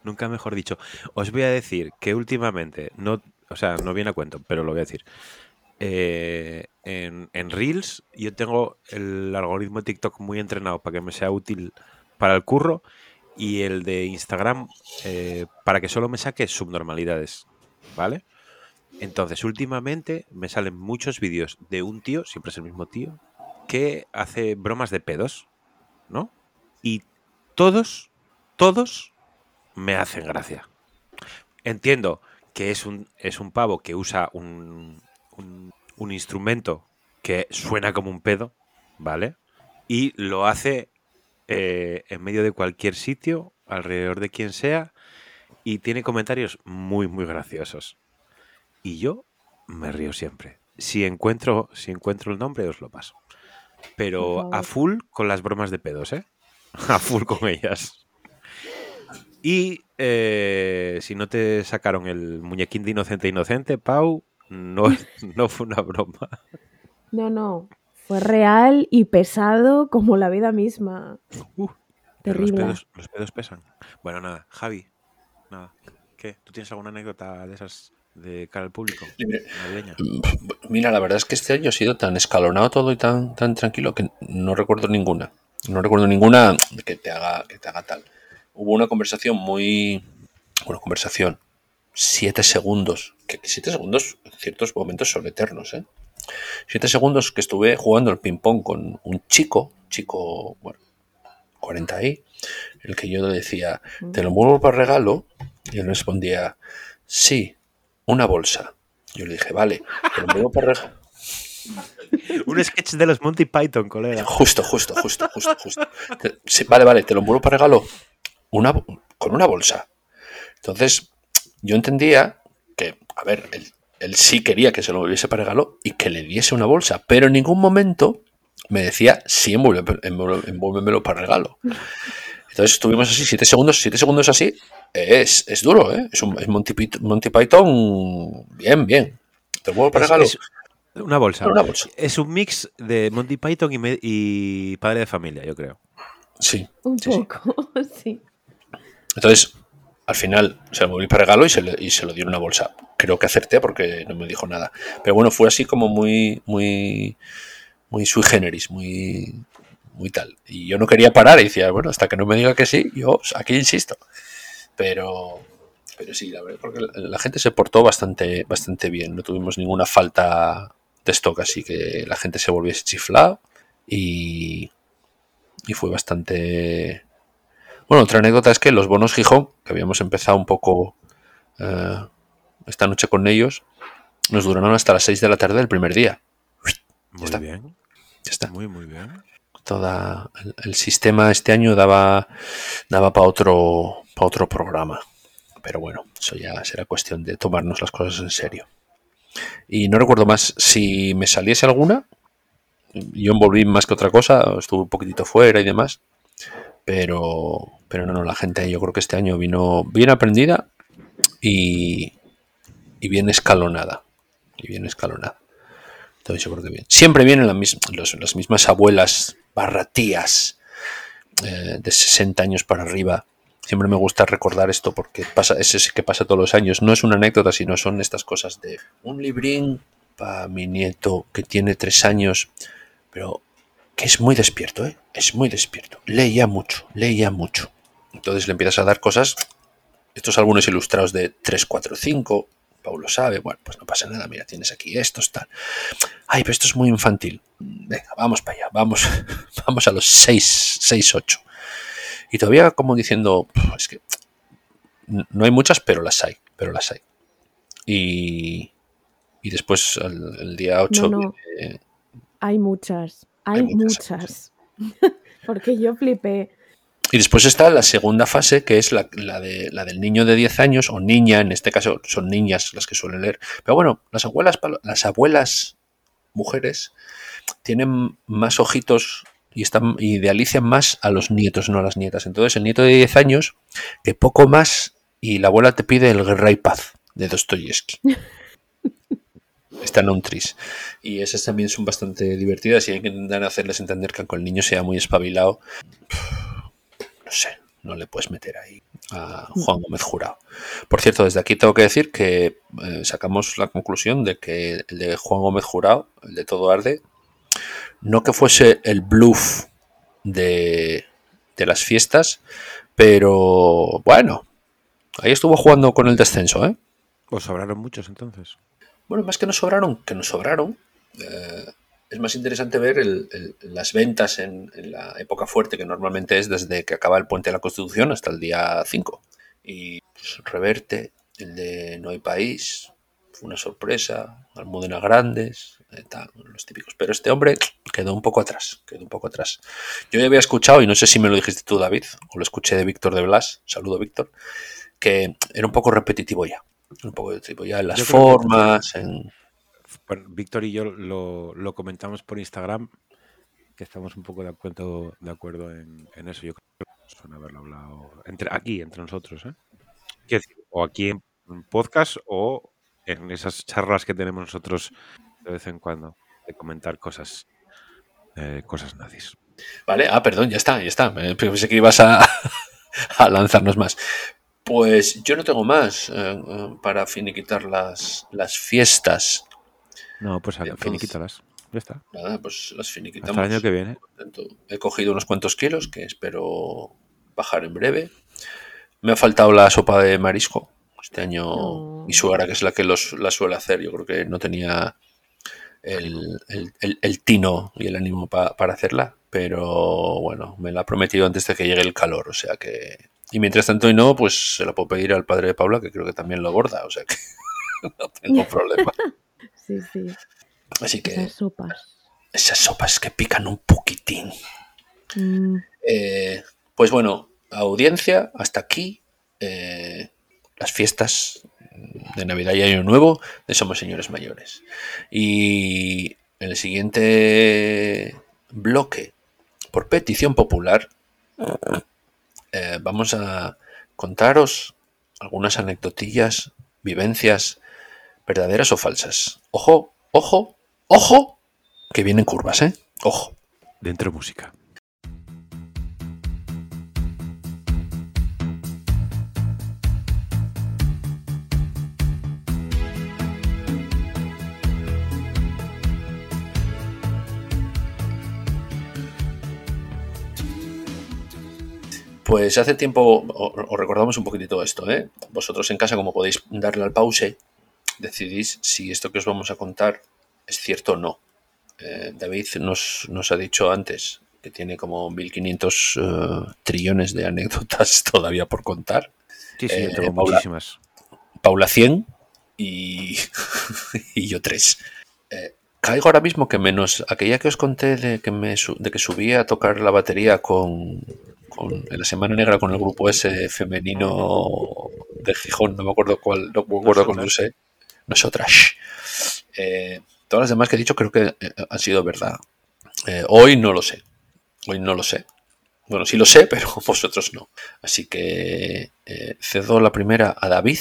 Nunca mejor dicho. Os voy a decir que últimamente, no, o sea, no viene a cuento, pero lo voy a decir. Eh, en, Reels yo tengo el algoritmo de TikTok muy entrenado para que me sea útil para el curro y el de Instagram eh, para que solo me saque subnormalidades, ¿vale? Entonces, últimamente me salen muchos vídeos de un tío, siempre es el mismo tío, que hace bromas de pedos, ¿no? Y todos, todos me hacen gracia. Entiendo que es un, es un pavo que usa un, un, un instrumento que suena como un pedo, ¿vale? Y lo hace eh, en medio de cualquier sitio, alrededor de quien sea, y tiene comentarios muy, muy graciosos. Y yo me río siempre. Si encuentro, si encuentro el nombre, os lo paso. Pero a full con las bromas de pedos, ¿eh? *laughs* A full con ellas. Y eh, si no te sacaron el muñequín de inocente inocente, Pau, no, *laughs* no fue una broma. No, no. Fue real y pesado como la vida misma. Uh, pero los Terrible. pedos, los pedos pesan. Bueno, nada, Javi, nada. ¿Qué? ¿Tú tienes alguna anécdota de esas de cara al público? Navideña. Mira, la verdad es que este año ha sido tan escalonado todo y tan, tan tranquilo que no recuerdo ninguna. No recuerdo ninguna que te haga, que te haga tal. Hubo una conversación muy. Una conversación. Siete segundos. Que que siete segundos en ciertos momentos son eternos, ¿eh? Siete segundos que estuve jugando al ping-pong con un chico, chico, bueno, 40 ahí, el que yo le decía, ¿te lo muevo para regalo? Y él respondía, sí, una bolsa. Yo le dije, vale, te lo muevo para regalo. *laughs* Un sketch de los Monty Python, colega. Justo, justo, justo, justo, justo. Sí, vale, vale, te lo envuelvo para regalo una, con una bolsa. Entonces, yo entendía que, a ver, él, él sí quería que se lo envolviese para regalo y que le diese una bolsa, pero en ningún momento me decía, sí, envuélvemelo para regalo. Entonces estuvimos así, siete segundos, siete segundos así, es, es duro, ¿eh? Es, un, es Monty, Python, Monty Python, bien, bien. Te envuelvo para Es- regalo. es una bolsa. Una bolsa. Es un mix de Monty Python y, me- y Padre de Familia, yo creo. Sí. Un Sí, sí. poco, *laughs* sí. Entonces, al final se lo moví para regalo y se, lo dio en una bolsa. Creo que acerté porque no me dijo nada. Pero bueno, fue así como muy, muy, muy sui generis, muy, muy tal. Y yo no quería parar y decía, bueno, hasta que no me diga que sí, yo aquí insisto. Pero, sí, la verdad, porque la, la gente se portó bastante, bastante bien. No tuvimos ninguna falta de stock, así que la gente se volviese chiflado y, y fue bastante, bueno, otra anécdota es que los bonos Gijón, que habíamos empezado un poco eh, esta noche con ellos, nos duraron hasta las 6 de la tarde del primer día. Muy está. bien. Ya está. Muy, muy bien. Toda, el, el sistema este año daba, daba para otro, pa otro programa. Pero bueno, eso ya será cuestión de tomarnos las cosas en serio. Y no recuerdo más si me saliese alguna. Yo envolví más que otra cosa, estuve un poquitito fuera y demás. Pero, pero no, no, la gente yo creo que este año vino bien aprendida y, y bien escalonada. Y bien escalonada. Entonces yo que bien. Siempre vienen las, las mismas abuelas barra tías eh, de 60 años para arriba. Siempre me gusta recordar esto porque pasa, es ese que pasa todos los años. No es una anécdota, sino son estas cosas de un librín para mi nieto que tiene tres años, pero que es muy despierto, ¿eh? Es muy despierto. Leía mucho, leía mucho. Entonces le empiezas a dar cosas, estos álbumes ilustrados de 3, 4, 5, Paulo sabe, bueno, pues no pasa nada, mira, tienes aquí estos, tal. Ay, pero esto es muy infantil. Venga, vamos para allá, vamos, *laughs* vamos a los 6, 6, 8. Y todavía como diciendo, "Puf, es que no hay muchas, pero las hay, pero las hay. Y, y después el, el día 8 No, Hay muchas, hay, Hay muchas, muchas. *laughs* Porque yo flipé. Y después está la segunda fase, que es la, la de, la del niño de 10 años, o niña, en este caso son niñas las que suelen leer. Pero bueno, las abuelas, las abuelas mujeres tienen más ojitos y están idealizan más a los nietos, no a las nietas. Entonces el nieto de 10 años, que poco más, y la abuela te pide el Guerra y Paz de Dostoyevsky. *laughs* Están un tris. Y esas también son bastante divertidas y hay que intentar hacerles entender que aunque el niño sea muy espabilado, no sé, no le puedes meter ahí a Juan Gómez Jurado. Por cierto, desde aquí tengo que decir que eh, sacamos la conclusión de que el de Juan Gómez Jurado, el de Todo Arde, no que fuese el bluff de, de las fiestas, pero bueno, ahí estuvo jugando con el descenso, ¿eh? Os sobraron muchos entonces. Bueno, más que nos sobraron, que nos sobraron, eh, es más interesante ver el- el- las ventas en, en la época fuerte, que normalmente es desde que acaba el puente de la Constitución hasta el día 5. Y pues, Reverte, el de No hay país, fue una sorpresa, Almudena Grandes, eh, tal, los típicos. Pero este hombre quedó un poco atrás, quedó un poco atrás. Yo ya había escuchado, y no sé si me lo dijiste tú, David, o lo escuché de Víctor de Blas, saludo Víctor, que era un poco repetitivo ya. Un poco repetitivo ya en las Yo formas, en... Víctor y yo lo, comentamos por Instagram, que estamos un poco de acuerdo, de acuerdo en, eso. Yo creo que suena haberlo hablado entre, aquí, entre nosotros. ¿eh? O aquí en en podcast o en esas charlas que tenemos nosotros de vez en cuando, de comentar cosas, eh, cosas nazis. Vale, ah, perdón, ya está, ya está. Eh, Pensé que ibas a, *laughs* a lanzarnos más. Pues yo no tengo más eh, eh, para finiquitar las, las fiestas. No, pues Entonces- finiquítalas. Ya está. Nada, pues las Hasta finiquitamos. el año que viene. Tanto, He cogido unos cuantos kilos que espero bajar en breve. Me ha faltado la sopa de marisco. Este año Oh. mi suegra, que es la que los, la suele hacer, yo creo que no tenía el, el- el- el tino y el ánimo pa- para hacerla. Pero bueno, me la ha prometido antes de que llegue el calor. O sea que. Y mientras tanto y no, pues se la puedo pedir al padre de Paula, que creo que también lo borda. O sea que *laughs* no tengo problema. *laughs* Sí, sí. Así que Esas sopas. esas sopas que pican un poquitín. Mm, Eh, pues bueno, audiencia, hasta aquí. eh, las fiestas de Navidad y Año Nuevo de Somos Señores Mayores. Y en el siguiente bloque, por petición popular, eh, vamos a contaros algunas anecdotillas, vivencias, verdaderas o falsas. Ojo, ojo, ojo, que vienen curvas, ¿eh? Ojo. Dentro música. Pues hace tiempo os recordamos un poquitito esto, ¿eh? Vosotros en casa, como podéis darle al pause, decidís si esto que os vamos a contar es cierto o no. Eh, David nos, nos ha dicho antes que tiene como 1500 eh, trillones de anécdotas *laughs* todavía por contar. Sí, sí, Eh, tengo Paula. muchísimas. Paula 100 y, *laughs* y yo 3. caigo ahora mismo que menos aquella que os conté de que, me, de que subía a tocar la batería con, con- en la Semana Negra con el grupo ese femenino de Gijón, no me acuerdo cuál, no me acuerdo cuál Nosotras. usé. Nosotras. Eh, todas las demás que he dicho creo que eh, han sido verdad. Eh, hoy no lo sé. Hoy no lo sé. Bueno, sí lo sé, *laughs* pero vosotros no. Así que eh, cedo la primera a David,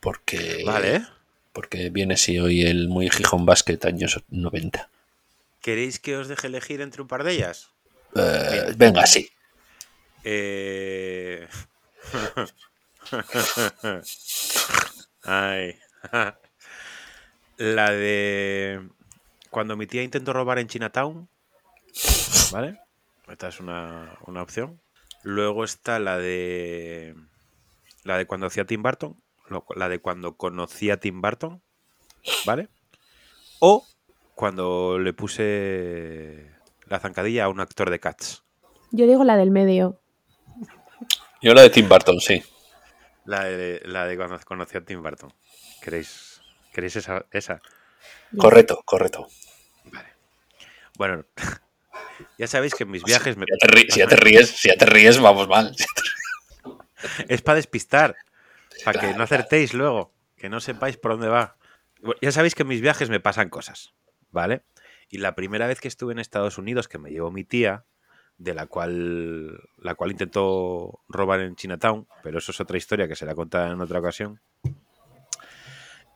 porque, Vale. porque viene así hoy el muy Gijón Basket años 90. ¿Queréis que os deje elegir entre un par de ellas? Eh, venga, sí. Eh... *laughs* Ay. *laughs* La de cuando mi tía intentó robar en Chinatown. ¿Vale? Esta es una, una opción. Luego está la de. La de cuando hacía Tim Burton. La de cuando conocí a Tim Burton. ¿Vale? O cuando le puse la zancadilla a un actor de Cats. Yo digo la del medio. Yo la de Tim Burton, sí. La de, la de cuando conocí a Tim Burton. ¿Queréis, ¿queréis esa, esa? Correcto, correcto. Vale. Bueno, *laughs* ya sabéis que en mis viajes me... Si ya te ríes, si ya te ríes, si ya te ríes, vamos mal. *laughs* es para despistar, para que no acertéis luego, que no sepáis por dónde va. Ya sabéis que en mis viajes me pasan cosas, ¿vale? Y la primera vez que estuve en Estados Unidos, que me llevó mi tía, de la cual, la cual intentó robar en Chinatown, pero eso es otra historia que será contada en otra ocasión.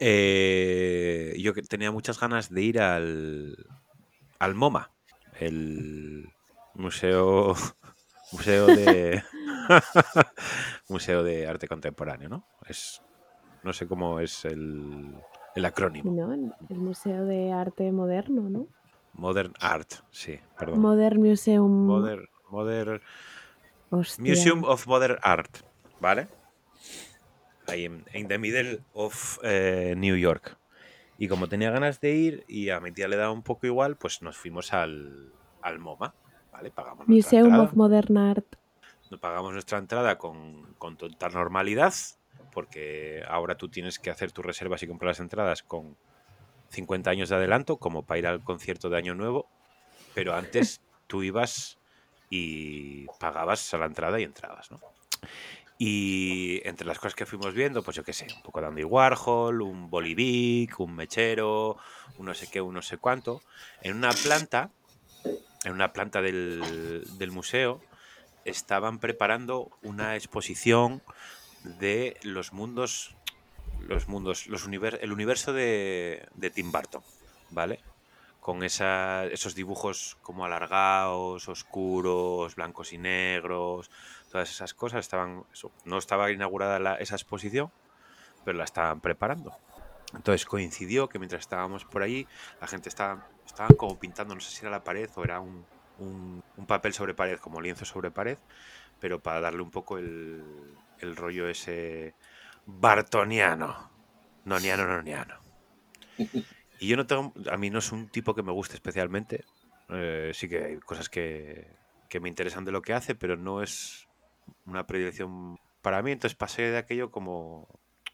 Eh, yo tenía muchas ganas de ir al, al MoMA, el museo, *laughs* museo de *laughs* museo de arte contemporáneo, ¿no? Es no sé cómo es el, el acrónimo. ¿no? El Museo de Arte Moderno, ¿no? Modern Art, sí, perdón. Modern Museum. Modern. Museum of Modern Art, ¿vale? Ahí en, en the middle of eh, New York. Y como tenía ganas de ir y a mi tía le daba un poco igual, pues nos fuimos al, al MoMA, ¿vale? Pagamos Museum of Modern Art. Nos pagamos nuestra entrada con, con total normalidad, porque ahora tú tienes que hacer tus reservas y comprar las entradas con 50 años de adelanto, como para ir al concierto de Año Nuevo, pero antes *laughs* tú ibas y pagabas a la entrada y entrabas, ¿no? Y entre las cosas que fuimos viendo, pues yo qué sé, un poco de Andy Warhol, un Bolivic, un mechero, un no sé qué, un no sé cuánto, en una planta, en una planta del, del museo, estaban preparando una exposición de los mundos, los mundos, los univer- el universo de, de Tim Burton, ¿vale? Con esos dibujos como alargados, oscuros, blancos y negros, todas esas cosas estaban, no estaba inaugurada esa exposición, pero la estaban preparando. Entonces coincidió que mientras estábamos por ahí, la gente estaba, estaban como pintando, no sé si era la pared o era un, un- un papel sobre pared, como lienzo sobre pared, pero para darle un poco el, el rollo ese bartoniano, noniano, noniano. *laughs* Y yo no tengo, a mí no es un tipo que me guste especialmente, eh, sí que hay cosas que, que me interesan de lo que hace, pero no es una predilección para mí, entonces pasé de aquello como,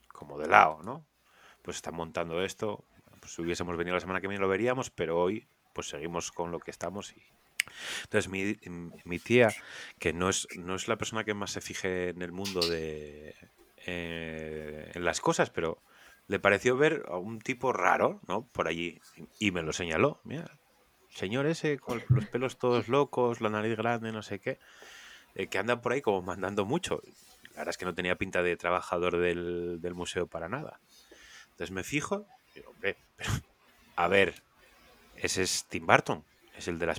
como de lado, ¿no? Pues están montando esto, pues si hubiésemos venido la semana que viene lo veríamos, pero hoy pues seguimos con lo que estamos y entonces mi, mi tía, que no es, no es la persona que más se fije en el mundo de eh, en las cosas, pero le pareció ver a un tipo raro, ¿no? Por allí y me lo señaló. Mira, señor ese con los pelos todos locos, la nariz grande, no sé qué, eh, que anda por ahí como mandando mucho. La verdad es que no tenía pinta de trabajador del, museo para nada. Entonces me fijo y digo, hombre, pero, a ver, ese es Tim Burton, es el, de la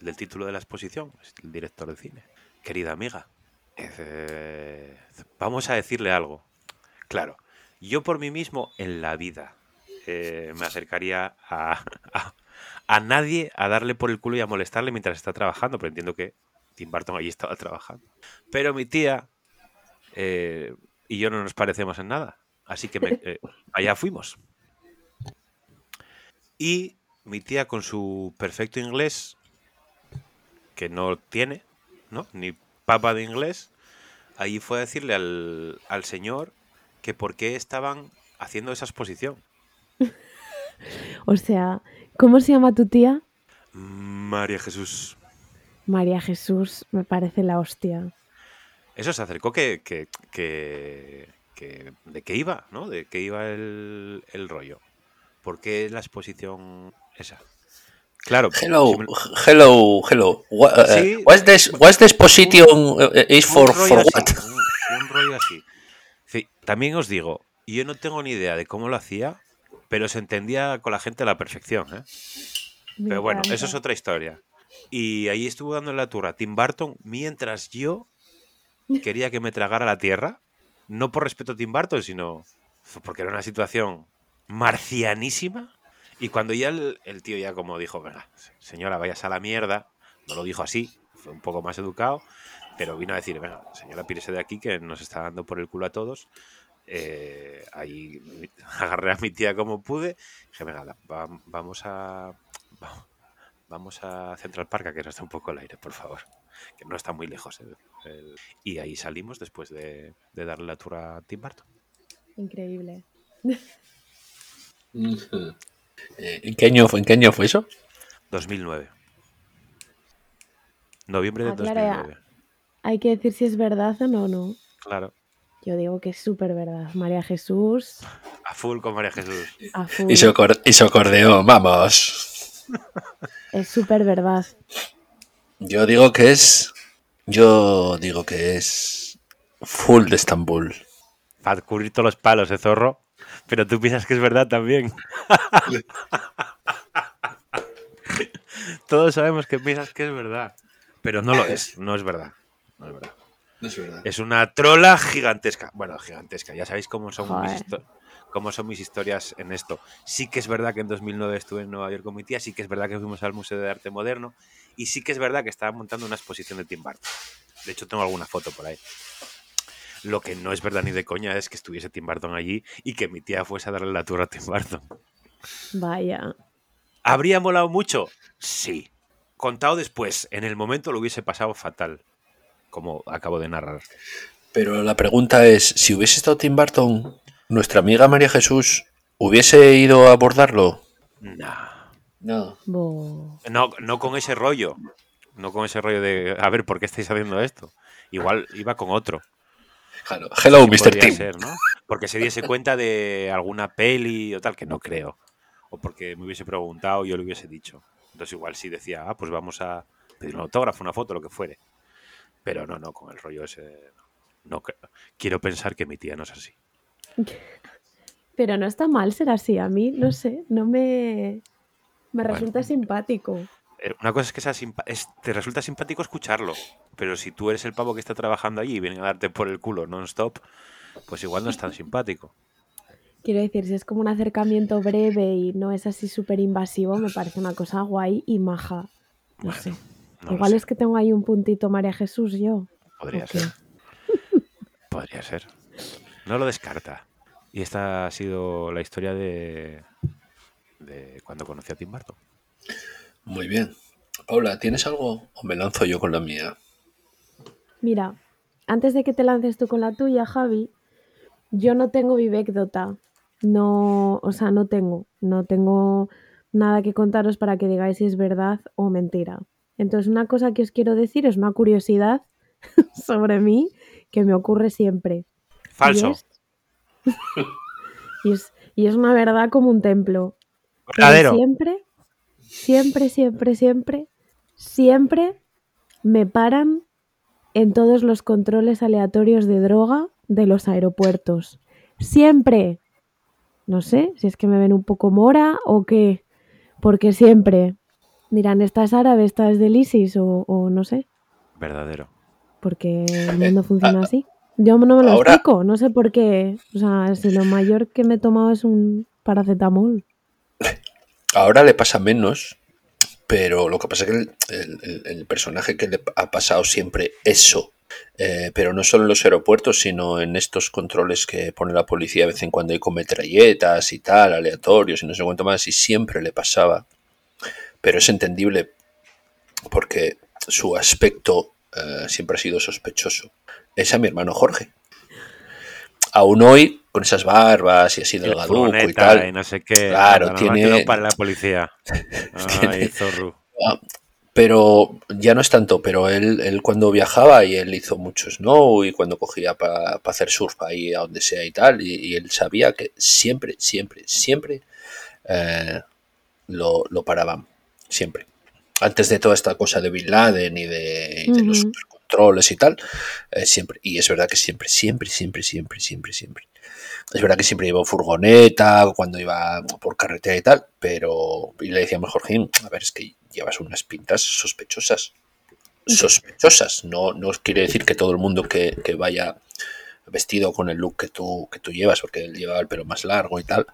del título de la exposición, es el director de cine. Querida amiga, eh, vamos a decirle algo. Claro, yo por mí mismo en la vida eh, me acercaría a, a, nadie a darle por el culo y a molestarle mientras está trabajando, pero entiendo que Tim Burton allí estaba trabajando. Pero mi tía eh, y yo no nos parecemos en nada, así que eh, allá fuimos. Y mi tía con su perfecto inglés, que no tiene, ¿no? Ni papa de inglés, allí fue a decirle al, al señor que por qué estaban haciendo esa exposición. *laughs* O sea, ¿cómo se llama tu tía? María Jesús. María Jesús, me parece la hostia. Eso se acercó que, que, que- que- de qué iba, ¿no? De qué iba el, el rollo. ¿Por qué la exposición esa? Claro. Hello, si me- hello, hello. What, uh, Sí. what's this? What's this position uh, is for un rollo for así, what? Un, un rollo así. Sí, también os digo, yo no tengo ni idea de cómo lo hacía, pero se entendía con la gente a la perfección, ¿eh? Pero bueno, eso es otra historia. Y ahí estuvo dando la turra a Tim Burton mientras yo quería que me tragara la tierra. No por respeto a Tim Burton, sino porque era una situación marcianísima. Y cuando ya el, el tío ya como dijo, venga, señora, vayas a la mierda, no lo dijo así, fue un poco más educado, pero vino a decir, venga, señora, pírese de aquí que nos está dando por el culo a todos. Eh, ahí *laughs* agarré a mi tía como pude. Dije, venga, vamos a... va- Vamos a Central Park, a que no está un poco el aire, por favor. Que no está muy lejos. el- el- Y ahí salimos después de, de darle la tour a Tim Burton. Increíble. Eh, ¿En qué año fue? ¿En qué año fue eso? 2009. Noviembre de Ah, claro, ya. 2009. Hay que decir si es verdad o no, no. Claro. Yo digo que es súper verdad. María Jesús, A full con María Jesús. a full. Y su, y su acordeón, vamos. Es súper verdad. Yo digo que es. Yo digo que es. Full de Estambul. Para cubrir todos los palos, de zorro. Pero tú piensas que es verdad también. *laughs* Todos sabemos que piensas que es verdad. Pero no lo es. No es verdad. No es verdad. No es verdad. Es una trola gigantesca. Bueno, gigantesca. Ya sabéis cómo son, mis, Joder. cómo son mis historias en esto. Sí que es verdad que en 2009 estuve en Nueva York con mi tía. Sí que es verdad que fuimos al Museo de Arte Moderno. Y sí que es verdad que estaba montando una exposición de Tim Burton. De hecho, tengo alguna foto por ahí. Lo que no es verdad ni de coña es que estuviese Tim Burton allí y que mi tía fuese a darle la tour a Tim Burton. Vaya. ¿Habría molado mucho? Sí. Contado después, en el momento lo hubiese pasado fatal. Como acabo de narrar. Pero la pregunta es: si hubiese estado Tim Burton, nuestra amiga María Jesús, ¿hubiese ido a abordarlo? Nah. No. Bo. No, no con ese rollo. No con ese rollo de, a ver, ¿por qué estáis haciendo esto? Igual iba con otro. Claro. Hello, Mr. Tim. ser, ¿no? Porque se diese cuenta de alguna peli o tal, que no creo. O porque me hubiese preguntado y yo le hubiese dicho. Entonces igual sí decía, ah, pues vamos a pedir un autógrafo, una foto, lo que fuere. Pero no, no, con el rollo ese... No, cre- quiero pensar que mi tía no es así. *laughs* Pero no está mal ser así. A mí, no sé, no me. Me Bueno. resulta simpático. Eh, Una cosa es que sea es- te resulta simpático escucharlo, pero si tú eres el pavo que está trabajando allí y vienen a darte por el culo non-stop, pues igual no es tan simpático. Quiero decir, si es como un acercamiento breve y no es así súper invasivo, me parece una cosa guay y maja. No Bueno, sé. No Igual es que tengo ahí un puntito María Jesús yo. podría ser. *laughs* Podría ser. No lo descarta. Y esta ha sido la historia de, de cuando conocí a Tim Burton. Muy bien. Paula, ¿tienes algo? ¿O me lanzo yo con la mía? Mira, antes de que te lances tú con la tuya, Javi, yo no tengo vivécdota. no, o sea, no tengo, no tengo nada que contaros para que digáis si es verdad o mentira. Entonces, una cosa que os quiero decir es una curiosidad *laughs* sobre mí que me ocurre siempre. Falso. Y es, y es, y es una verdad como un templo. Verdadero. siempre, siempre, siempre, siempre, siempre me paran en todos los controles aleatorios de droga de los aeropuertos. Siempre. No sé si es que me ven un poco mora o qué. Porque siempre dirán, ¿esta es árabe, esta es del ISIS o, o no sé. Verdadero. Porque el mundo funciona así. Yo no me lo Ahora- explico, no sé por qué. O sea, si lo mayor que me he tomado es un paracetamol. Ahora le pasa menos, pero lo que pasa es que el, el- el- el personaje que le ha pasado siempre eso, eh, pero no solo en los aeropuertos, sino en estos controles que pone la policía de vez en cuando hay con metralletas y tal, aleatorios y no sé cuánto más, y siempre le pasaba. Pero es entendible porque su aspecto eh, siempre ha sido sospechoso. Es a mi hermano Jorge. Aún hoy, con esas barbas y así delgaduco y tal, y no sé qué. Claro, tiene- para la policía. *laughs* Ay, zorro. Ah, pero ya no es tanto, pero él, él cuando viajaba y él hizo mucho snow y cuando cogía para hacer surf ahí a donde sea y tal, y, y él sabía que siempre, siempre, siempre eh, lo, lo paraban, siempre. Antes de toda esta cosa de Bin Laden y de, y de los Ujú. controles y tal, eh, siempre, y es verdad que siempre, siempre, siempre, siempre, siempre, siempre. Es verdad que siempre iba en furgoneta, cuando iba por carretera y tal, pero y le decíamos, Jorge, a ver, es que llevas unas pintas sospechosas. Sospechosas. No, no quiere decir que todo el mundo que, que vaya vestido con el look que tú, que tú llevas, porque él llevaba el pelo más largo y tal,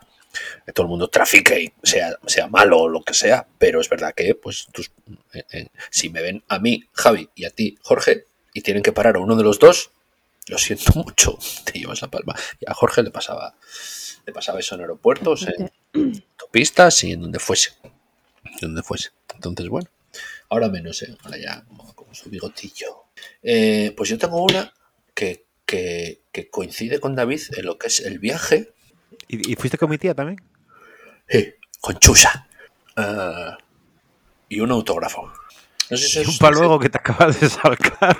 que todo el mundo trafique y sea, sea malo o lo que sea, pero es verdad que, pues, tus- eh, eh, si me ven a mí, Javi, y a ti, Jorge, y tienen que parar a uno de los dos, lo siento *laughs* mucho, te llevas la palma. Y a Jorge le pasaba, le pasaba eso en aeropuertos, en autopistas y en donde fuese. Donde fuese. Entonces, bueno, ahora menos, ¿eh? ahora ya como, como su bigotillo. Eh, pues yo tengo una que, que, que coincide con David en lo que es el viaje ¿Y, y fuiste con mi tía también? eh, con Chusa. Ah, y un autógrafo. No sé si Y es- un pa' luego que te acabas de salcar.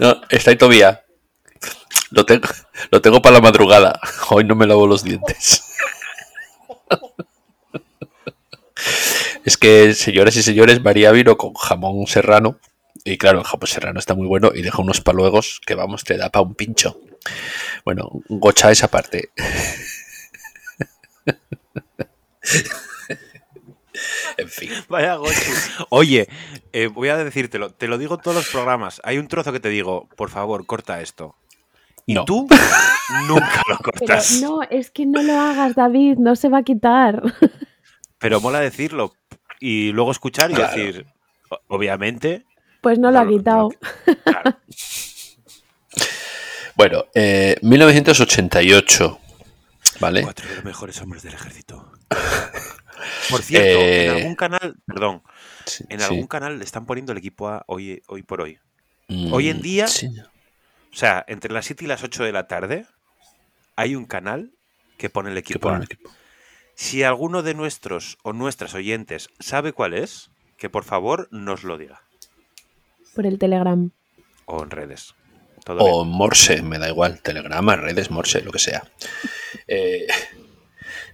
No, está ahí todavía. Lo tengo, lo tengo para la madrugada. Hoy no me lavo los dientes. Es que, señoras y señores, María vino con jamón serrano. Y claro, el jamón serrano está muy bueno y deja unos paluegos que, vamos, te da para un pincho. Bueno, gocha esa parte. En fin. Vaya gochu. Oye, eh, voy a decírtelo, te lo digo en todos los programas. Hay un trozo que te digo, por favor, corta esto. Y No. tú *laughs* nunca lo Pero cortas. no, es que no lo hagas, David, no se va a quitar. Pero mola decirlo y luego escuchar y Claro. decir, obviamente. Pues no lo ha no, quitado. claro. *laughs* Bueno, eh, 1988. ¿Vale? Cuatro de los mejores hombres del ejército. Por cierto, Eh, en algún canal, perdón, Sí, en sí. algún canal le están poniendo el equipo A hoy, hoy por hoy. Mm, hoy en día- sí. O sea, entre las 7 y las 8 de la tarde hay un canal que pone el equipo A. el equipo. Si alguno de nuestros o nuestras oyentes sabe cuál es, que por favor nos lo diga. Por el Telegram. O en redes. Todo O bien. Morse, me da igual, telegrama, redes, Morse, lo que sea. Eh,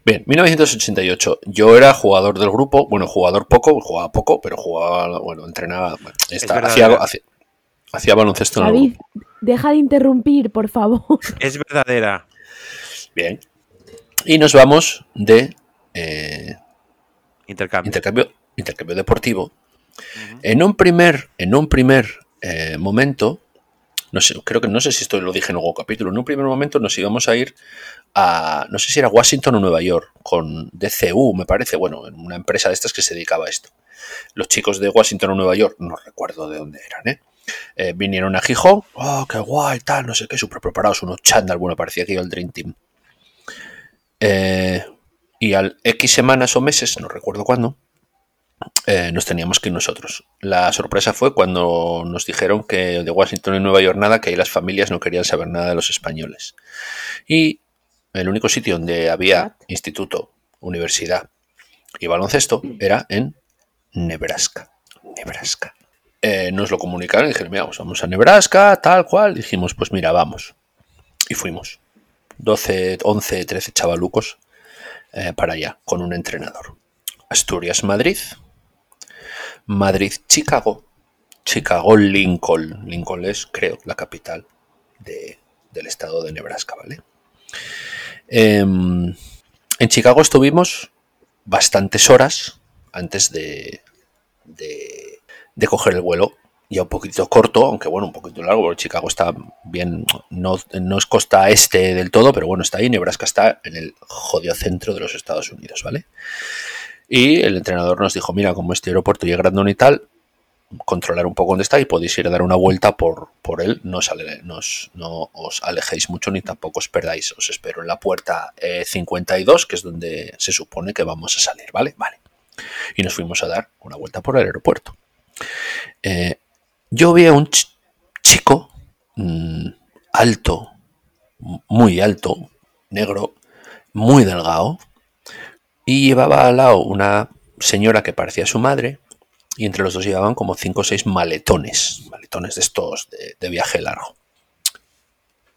bien, 1988. Yo era jugador del grupo, bueno, jugador poco, jugaba poco, pero jugaba, bueno, entrenaba, bueno, esta- verdad, hacía, hacía, hacía baloncesto en el David, grupo. deja de interrumpir, por favor. Es verdadera. Bien. Y nos vamos de eh, Intercambio. intercambio, intercambio deportivo. En un primer, en un primer eh, momento, no sé, creo que no sé si esto lo dije en algún capítulo, en un primer momento nos íbamos a ir a, no sé si era Washington o Nueva York, con DCU, me parece, bueno, en una empresa de estas que se dedicaba a esto. Los chicos de Washington o Nueva York, no recuerdo de dónde eran, ¿eh? Eh, vinieron a Gijón, oh, qué guay, tal, no sé qué, súper preparados, unos chándal, bueno, parecía que iba el Dream Team. Eh, y al X semanas o meses, no recuerdo cuándo, eh, nos teníamos que ir nosotros. La sorpresa fue cuando nos dijeron que de Washington y Nueva York nada, que ahí las familias no querían saber nada de los españoles. Y el único sitio donde había instituto, universidad y baloncesto era en Nebraska. Nebraska. Eh, nos lo comunicaron y dijeron, mira, pues vamos a Nebraska, tal cual. Dijimos, pues mira, vamos. Y fuimos. 12, 11, 13 chavalucos eh, para allá, con un entrenador. Asturias-Madrid, Madrid-Chicago, Chicago-Lincoln. Lincoln es, creo, la capital de- del estado de Nebraska, ¿vale? Em, en Chicago estuvimos bastantes horas antes de, de, de coger el vuelo. Ya un poquito corto, aunque bueno, un poquito largo, porque Chicago está bien, no, no es costa este del todo, pero bueno, está ahí. Nebraska está en el jodido centro de los Estados Unidos, ¿vale? Y el entrenador nos dijo, mira, como este aeropuerto ya grandón y tal, controlar un poco dónde está y podéis ir a dar una vuelta por, por él. No os, ale- no os- alejéis mucho ni tampoco os perdáis. Os espero en la puerta eh, 52, que es donde se supone que vamos a salir, ¿vale? Vale. Y nos fuimos a dar una vuelta por el aeropuerto. Eh, yo vi a un ch- chico mm, alto, muy alto, negro, muy delgado, y llevaba al lado una señora que parecía su madre, y entre los dos llevaban como cinco o seis maletones, maletones de estos de, viaje largo.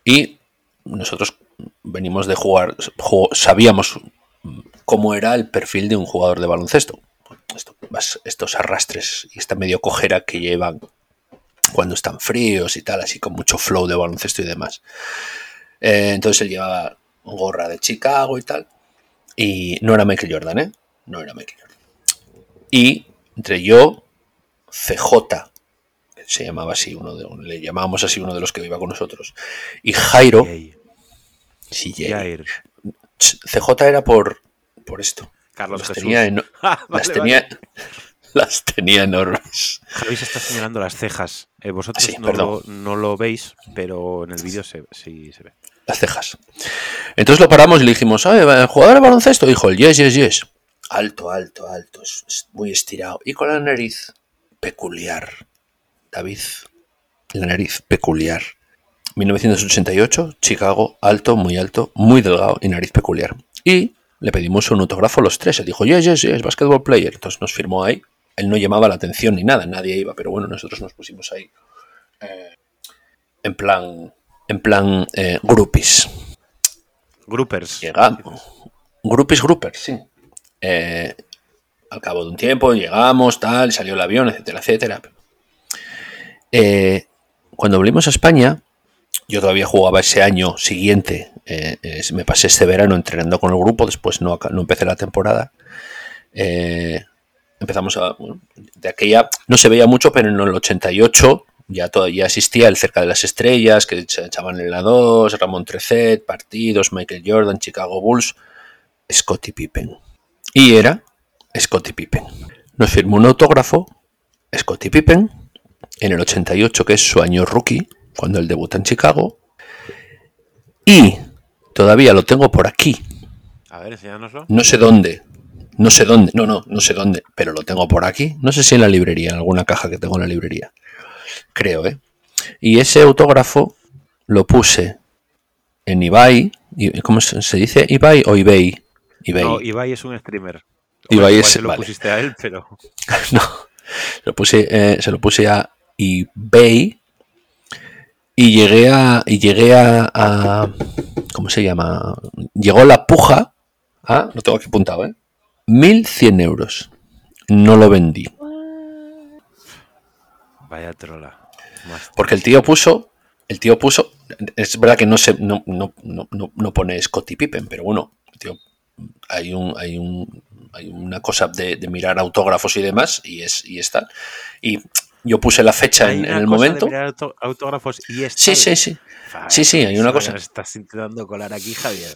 Y nosotros venimos de jugar, ju- sabíamos cómo era el perfil de un jugador de baloncesto. Estos arrastres y esta medio cojera que llevan cuando están fríos y tal, así con mucho flow de baloncesto y demás. Eh, entonces él llevaba gorra de Chicago y tal. Y no era Michael Jordan, ¿eh? No era Michael Jordan. Y entre yo, CJ, que se llamaba así, uno de, le llamábamos así uno de los que iba con nosotros, y Jairo, sí. Jair. CJ era por, por esto. Carlos Las Jesús. tenía, *laughs* Ah, las, vale, tenía, vale. *laughs* las tenía enormes. Javi se está señalando las cejas. Eh, vosotros Sí, no, lo, no lo veis, pero en el vídeo se, sí se ve. Las cejas. Entonces lo paramos y le dijimos, "Oye, ¿el jugador de baloncesto? Dijo el yes, yes, yes. Alto, alto, alto, es muy estirado. Y con la nariz peculiar. David, la nariz peculiar. 1988, Chicago, alto, muy alto, muy delgado y nariz peculiar. Y le pedimos un autógrafo a los tres. Él dijo, yes, yes, yes, basketball player. Entonces nos firmó ahí. Él no llamaba la atención ni nada, nadie iba, pero bueno, nosotros nos pusimos ahí. eh, en plan, en plan eh, groupies. Groupers. Llegamos. Groupies, groupers, sí. Eh, al cabo de un tiempo llegamos, tal, salió el avión, etcétera, etcétera. Eh, cuando volvimos a España, yo todavía jugaba ese año siguiente. eh, me pasé este verano entrenando con el grupo, después no, no empecé la temporada. Empezamos a. bueno, de aquella. No se veía mucho, pero en el 88 ya todavía existía el cerca de las estrellas, que se echaban en la 2, Ramón Trecet, partidos, Michael Jordan, Chicago Bulls, Scottie Pippen. Y era Scottie Pippen. Nos firmó un autógrafo, Scottie Pippen, en el 88, que es su año rookie, cuando él debuta en Chicago. Y todavía lo tengo por aquí, A ver, enséñanoslo. no sé dónde. No sé dónde. No, no, no sé dónde. Pero lo tengo por aquí. No sé si en la librería, en alguna caja que tengo en la librería. Creo, ¿eh? Y ese autógrafo lo puse en eBay. y- ¿Cómo se dice? ¿eBay o eBay? No, Ibai es un streamer. Ibai es- se lo vale. pusiste a él, pero. *laughs* No. Lo puse, eh, se lo puse a eBay. Y llegué a. Y llegué a, a- ¿Cómo se llama? Llegó la puja. Ah, lo tengo aquí apuntado, ¿eh? 1100 euros. No lo vendí. Vaya trola. Porque el tío puso. El tío puso. Es verdad que no se, no, no, no, no- pone Scottie Pippen, pero bueno, tío, hay un, hay un, hay una cosa de, de mirar autógrafos y demás, y es, y está. Y yo puse la fecha Hay en, en una el cosa de momento. mirar auto- autógrafos y es Sí, tal. sí, sí. Vale, Sí, sí, hay una eso cosa. Estás intentando colar aquí, Javier.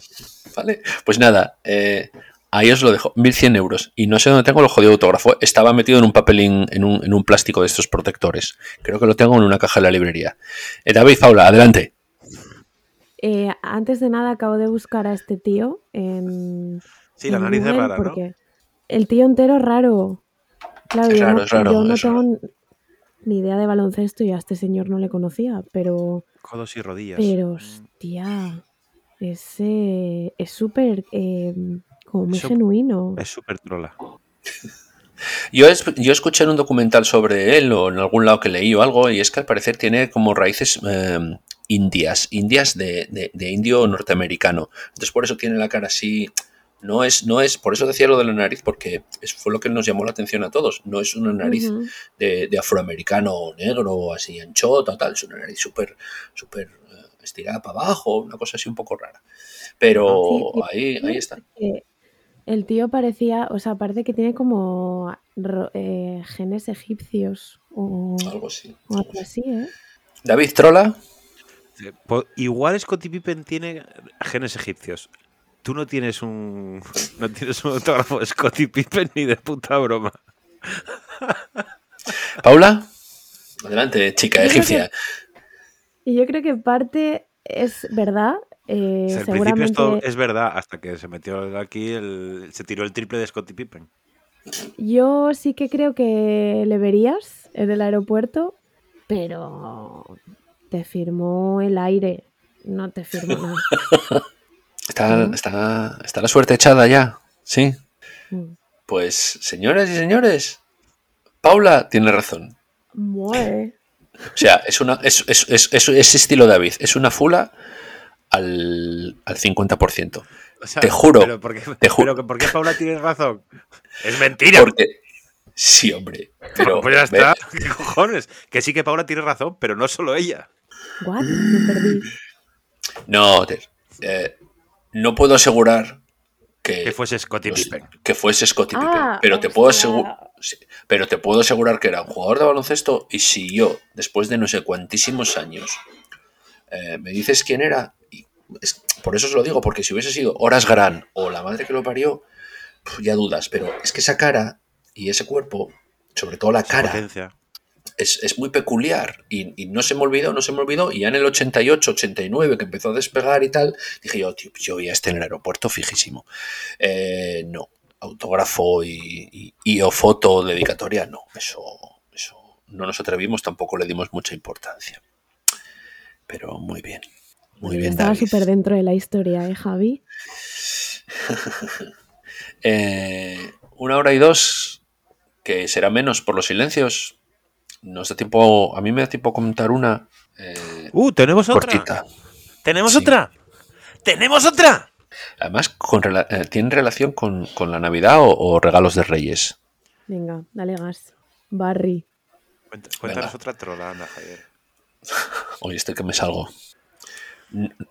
¿Vale? Pues nada, eh, ahí os lo dejo. 1100 euros. Y no sé dónde tengo el jodido autógrafo. Estaba metido en un papelín, en un, en un plástico de estos protectores. Creo que lo tengo en una caja de la librería. Eh, David Faula, adelante. Eh, antes de nada, acabo de buscar a este tío en. Sí, la en nariz es Google rara, ¿no? El tío entero es raro. Claro, Es yo raro, no, es raro, yo no es tengo ni idea de baloncesto y a este señor no le conocía, pero. Codos y rodillas. Pero, Mm, hostia. Es eh, es súper eh, como muy Sup- genuino. Es súper trola. Yo, es- yo escuché en un documental sobre él o en algún lado que leí o algo y es que al parecer tiene como raíces eh, indias, indias de, de- de indio norteamericano. Entonces por eso tiene la cara así. No es, no es, por eso decía lo de la nariz, porque es, fue lo que nos llamó la atención a todos. No es una nariz de, de afroamericano o negro o así anchota, tal, es una nariz súper, súper eh, estirada para abajo, una cosa así un poco rara. Pero Sí, ahí, ahí está. El tío parecía, o sea, parece que tiene como eh, genes egipcios o, Algo así. o algo así, ¿eh? David Trola, Eh, Igual Scottie Pippen tiene genes egipcios. Tú no tienes un. *laughs* No tienes un autógrafo de Scottie Pippen ni de puta broma. *laughs* Paula. Adelante, chica egipcia. Y yo creo que parte es verdad. Eh, O sea, al principio seguramente esto es verdad, hasta que se metió aquí, el, se tiró el triple de Scottie Pippen. yo sí que creo que le verías en el aeropuerto, pero te firmó el aire, no te firmó *laughs* nada. Está, está, está la suerte echada ya. Sí. Mm. Pues, señoras y señores, Paula tiene razón. Muere. O sea, es una es, es, es, es- es estilo David, es una fula al, al 50%. O sea, Te juro, Pero ¿por qué, te ju- pero que ¿por qué Paula tiene razón? Es mentira. Porque. Sí, hombre. Pero. pues ya está. ¿Qué cojones? Que sí que Paula tiene razón, pero no solo ella. ¿What? Me perdí. No, eh, no puedo asegurar que, Que fuese Scottie Pippen. que fuese Scottie Pippen, Ah, pero te puedo asegurar. Pero te puedo asegurar que era un jugador de baloncesto y si yo, después de no sé cuantísimos años, eh, me dices quién era, es- por eso os lo digo, porque si hubiese sido Horas Gran o la madre que lo parió, ya dudas, pero es que esa cara y ese cuerpo, sobre todo la cara, es, es muy peculiar y, y no se me olvidó, no se me olvidó. Y ya en el 88, 89, que empezó a despegar y tal, dije yo, tío, yo voy a este en el aeropuerto fijísimo. Eh, no, autógrafo y, y- y o foto dedicatoria, no, eso, eso no nos atrevimos, tampoco le dimos mucha importancia. Pero muy bien, muy Yo bien, Estaba súper dentro de la historia, ¿eh, Javi? *laughs* Eh, una hora y dos, que será menos por los silencios. Nos da tiempo, a mí me da tiempo a comentar una eh, ¡Uh! ¿Tenemos otra? ¿Tenemos Sí. otra? ¿Tenemos otra? Además, con eh, ¿tiene relación con, con la Navidad o, o regalos de Reyes? Venga, dale gas. Barry. Cuenta- Cuéntanos Venga. otra trola, anda, Javier. *laughs* Hoy estoy que me salgo.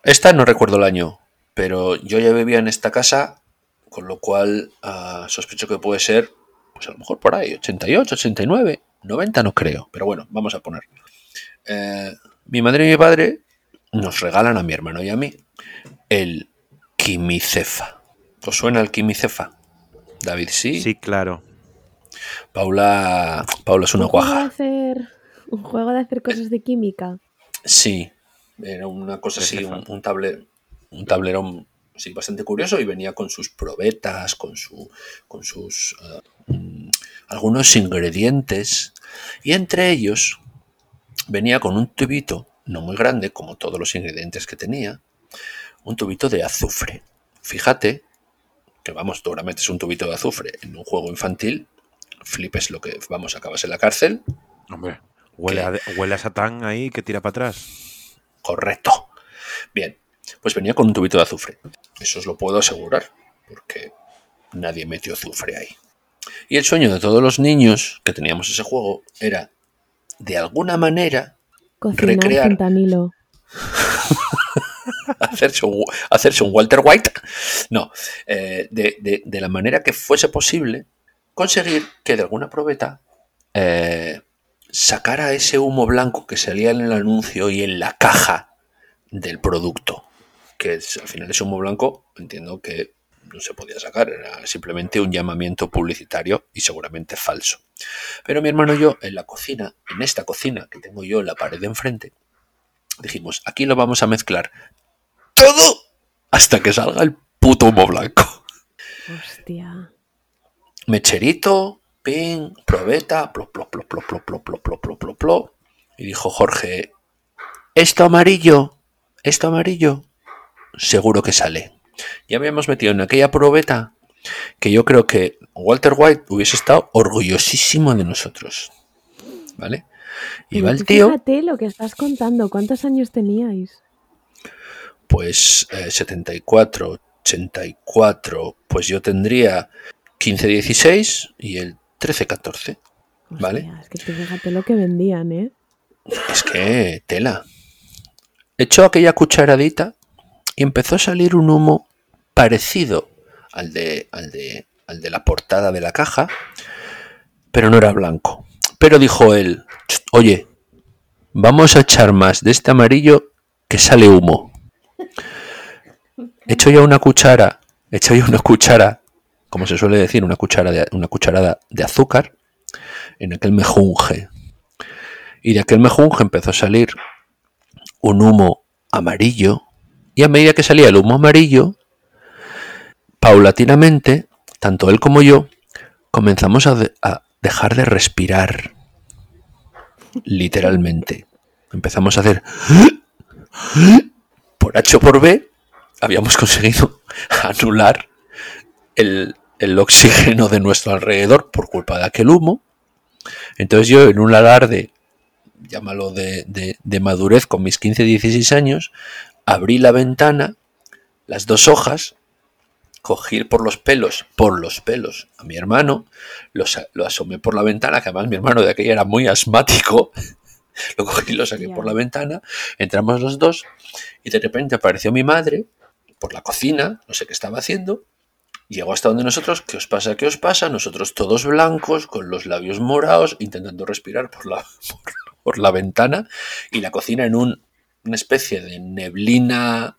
Esta no recuerdo el año, pero yo ya vivía en esta casa, con lo cual ah, sospecho que puede ser, pues a lo mejor por ahí, 88, 89, 90 no creo, pero bueno, vamos a poner. Eh, mi madre y mi padre nos regalan a mi hermano y a mí el quimicefa. ¿Os suena el quimicefa? David, sí. Sí, claro. Paula, Paula es una un juego de guaja. hacer, un juego de hacer cosas de química. Sí, era una cosa así, un, un, table- un tablerón sí, bastante curioso y venía con sus probetas, con, su, con sus eh, algunos ingredientes y entre ellos venía con un tubito, no muy grande como todos los ingredientes que tenía, un tubito de azufre. Fíjate que vamos, seguramente es un tubito de azufre en un juego infantil, flipes lo que vamos, acabas en la cárcel, Hombre, huele huele a Satán ahí que tira para atrás. Correcto. Bien, pues venía con un tubito de azufre. Eso os lo puedo asegurar, porque nadie metió azufre ahí. Y el sueño de todos los niños que teníamos ese juego era, de alguna manera, Cocinar Recrear. fentanilo. *laughs* hacerse un, hacerse un Walter White. No, eh, de, de- de la manera que fuese posible, conseguir que de alguna probeta eh, sacara ese humo blanco que salía en el anuncio y en la caja del producto. Que es- al final ese humo blanco, entiendo que no se podía sacar, era simplemente un llamamiento publicitario y seguramente falso. Pero mi hermano y yo, en la cocina, en esta cocina que tengo yo en la pared de enfrente, dijimos, aquí lo vamos a mezclar todo hasta que salga el puto humo blanco. Hostia. Mecherito, ping, probeta, plop, plop, plop, plop, plop, plop, plop, plop, plop, plop, plop. Y dijo Jorge, esto amarillo, esto amarillo, seguro que sale. Ya habíamos metido en aquella probeta que yo creo que Walter White hubiese estado orgullosísimo de nosotros. ¿Vale? Y va el tío, Fíjate lo que estás contando. ¿Cuántos años teníais? pues eh, 74, 84, pues yo tendría 15, 16 y el 13, 14. Vale. Hostia, Es que fíjate lo que vendían, ¿eh? Es que tela. Echó aquella cucharadita y empezó a salir un humo parecido al de, al de, al de la portada de la caja, pero no era blanco. Pero dijo él, "Ch, oye, vamos a echar más de este amarillo que sale humo. *laughs* Echo ya una cuchara, echo ya una cuchara, como se suele decir, una, cuchara de, una cucharada de azúcar en aquel mejunje. Y de aquel mejunje empezó a salir un humo amarillo. Y a medida que salía el humo amarillo, paulatinamente, tanto él como yo, comenzamos a, a dejar de respirar. Literalmente. Empezamos a hacer... Por H o por B, habíamos conseguido *laughs* anular el, el oxígeno de nuestro alrededor por culpa de aquel humo. Entonces yo en un alarde llámalo de, de- de madurez con mis 15, 16 años, abrí la ventana, las dos hojas, cogí por los pelos, por los pelos a mi hermano, lo, asomé por la ventana, que además mi hermano de aquella era muy asmático, *laughs* lo cogí y lo saqué por la ventana, entramos los dos y de repente apareció mi madre por la cocina, no sé qué estaba haciendo, Llegó hasta donde nosotros, ¿qué os pasa? ¿Qué os pasa? Nosotros todos blancos, con los labios morados, intentando respirar por la, *laughs* por, por la ventana y la cocina en un- una especie de neblina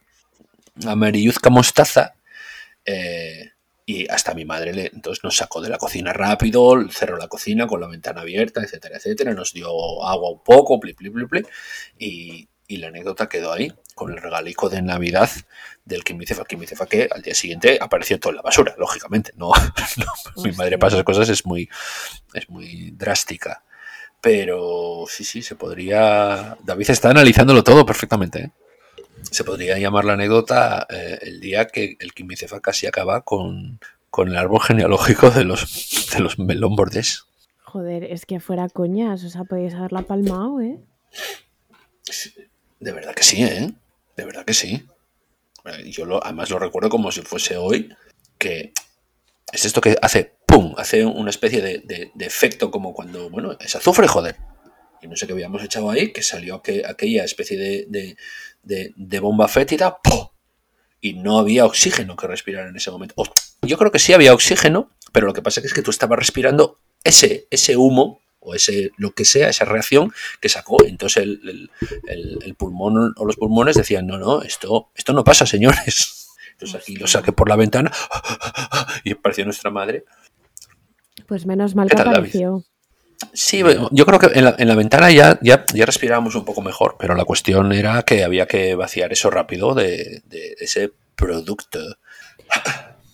amarilluzca mostaza. eh, y hasta mi madre le, entonces nos sacó de la cocina rápido, cerró la cocina con la ventana abierta, etcétera, etcétera. Nos dio agua un poco, pli, pli, pli, pli, y, y la anécdota quedó ahí, con el regalico de Navidad del quimicefa. Quimicefa que al día siguiente apareció todo en la basura, lógicamente. No, *laughs* no, mi madre para esas cosas es muy, es muy drástica. Pero sí, sí, se podría. David está analizándolo todo perfectamente. ¿eh? Se podría llamar la anécdota eh, el día que el quimicefa casi acaba con, con el árbol genealógico de los, de los melón bordés. Joder, es que fuera coñas, o sea, podéis haberla palmado, ¿eh? De verdad que sí, ¿eh? De verdad que sí. Yo además lo recuerdo como si fuese hoy, que es esto que hace ¡pum! Hace una especie de, de- efecto como cuando, bueno, es azufre, joder. Y no sé qué habíamos echado ahí, que salió aqu- aquella especie de, de- bomba fétida. Y no había oxígeno que respirar en ese momento. O- yo creo que sí había oxígeno, pero lo que pasa es que tú estabas respirando ese, ese humo o ese lo que sea, esa reacción que sacó. Entonces el, el- pulmón o los pulmones decían, no, no, esto, esto no pasa, señores. *laughs* Entonces aquí lo saqué por la ventana *laughs* y apareció nuestra madre. Pues menos mal ¿Qué que David? apareció. Sí, yo creo que en la, en la ventana ya, ya, ya respirábamos un poco mejor, pero la cuestión era que había que vaciar eso rápido de, de ese producto.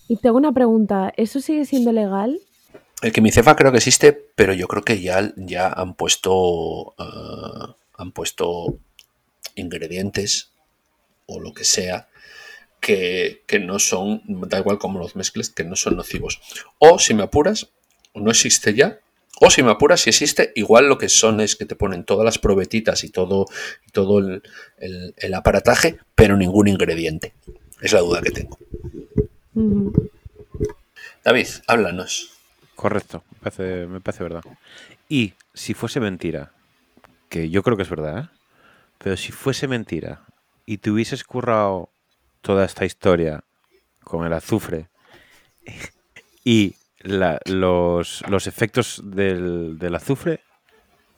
Y tengo una pregunta, ¿eso sigue siendo legal? El quimicefa creo que existe, pero yo creo que ya, ya han puesto ah, han puesto ingredientes o lo que sea que, que no son, da igual como los mezcles, que no son nocivos. O si me apuras, no existe ya. O si me apuras, si existe, igual lo que son es que te ponen todas las probetitas y todo, todo el, el- el aparataje, pero ningún ingrediente. Es la duda que tengo. David, háblanos. Correcto, me parece, me parece verdad. Y si fuese mentira, que yo creo que es verdad, ¿eh? pero si fuese mentira y te hubieses currado toda esta historia con el azufre *laughs* y la- los, los efectos del, del azufre,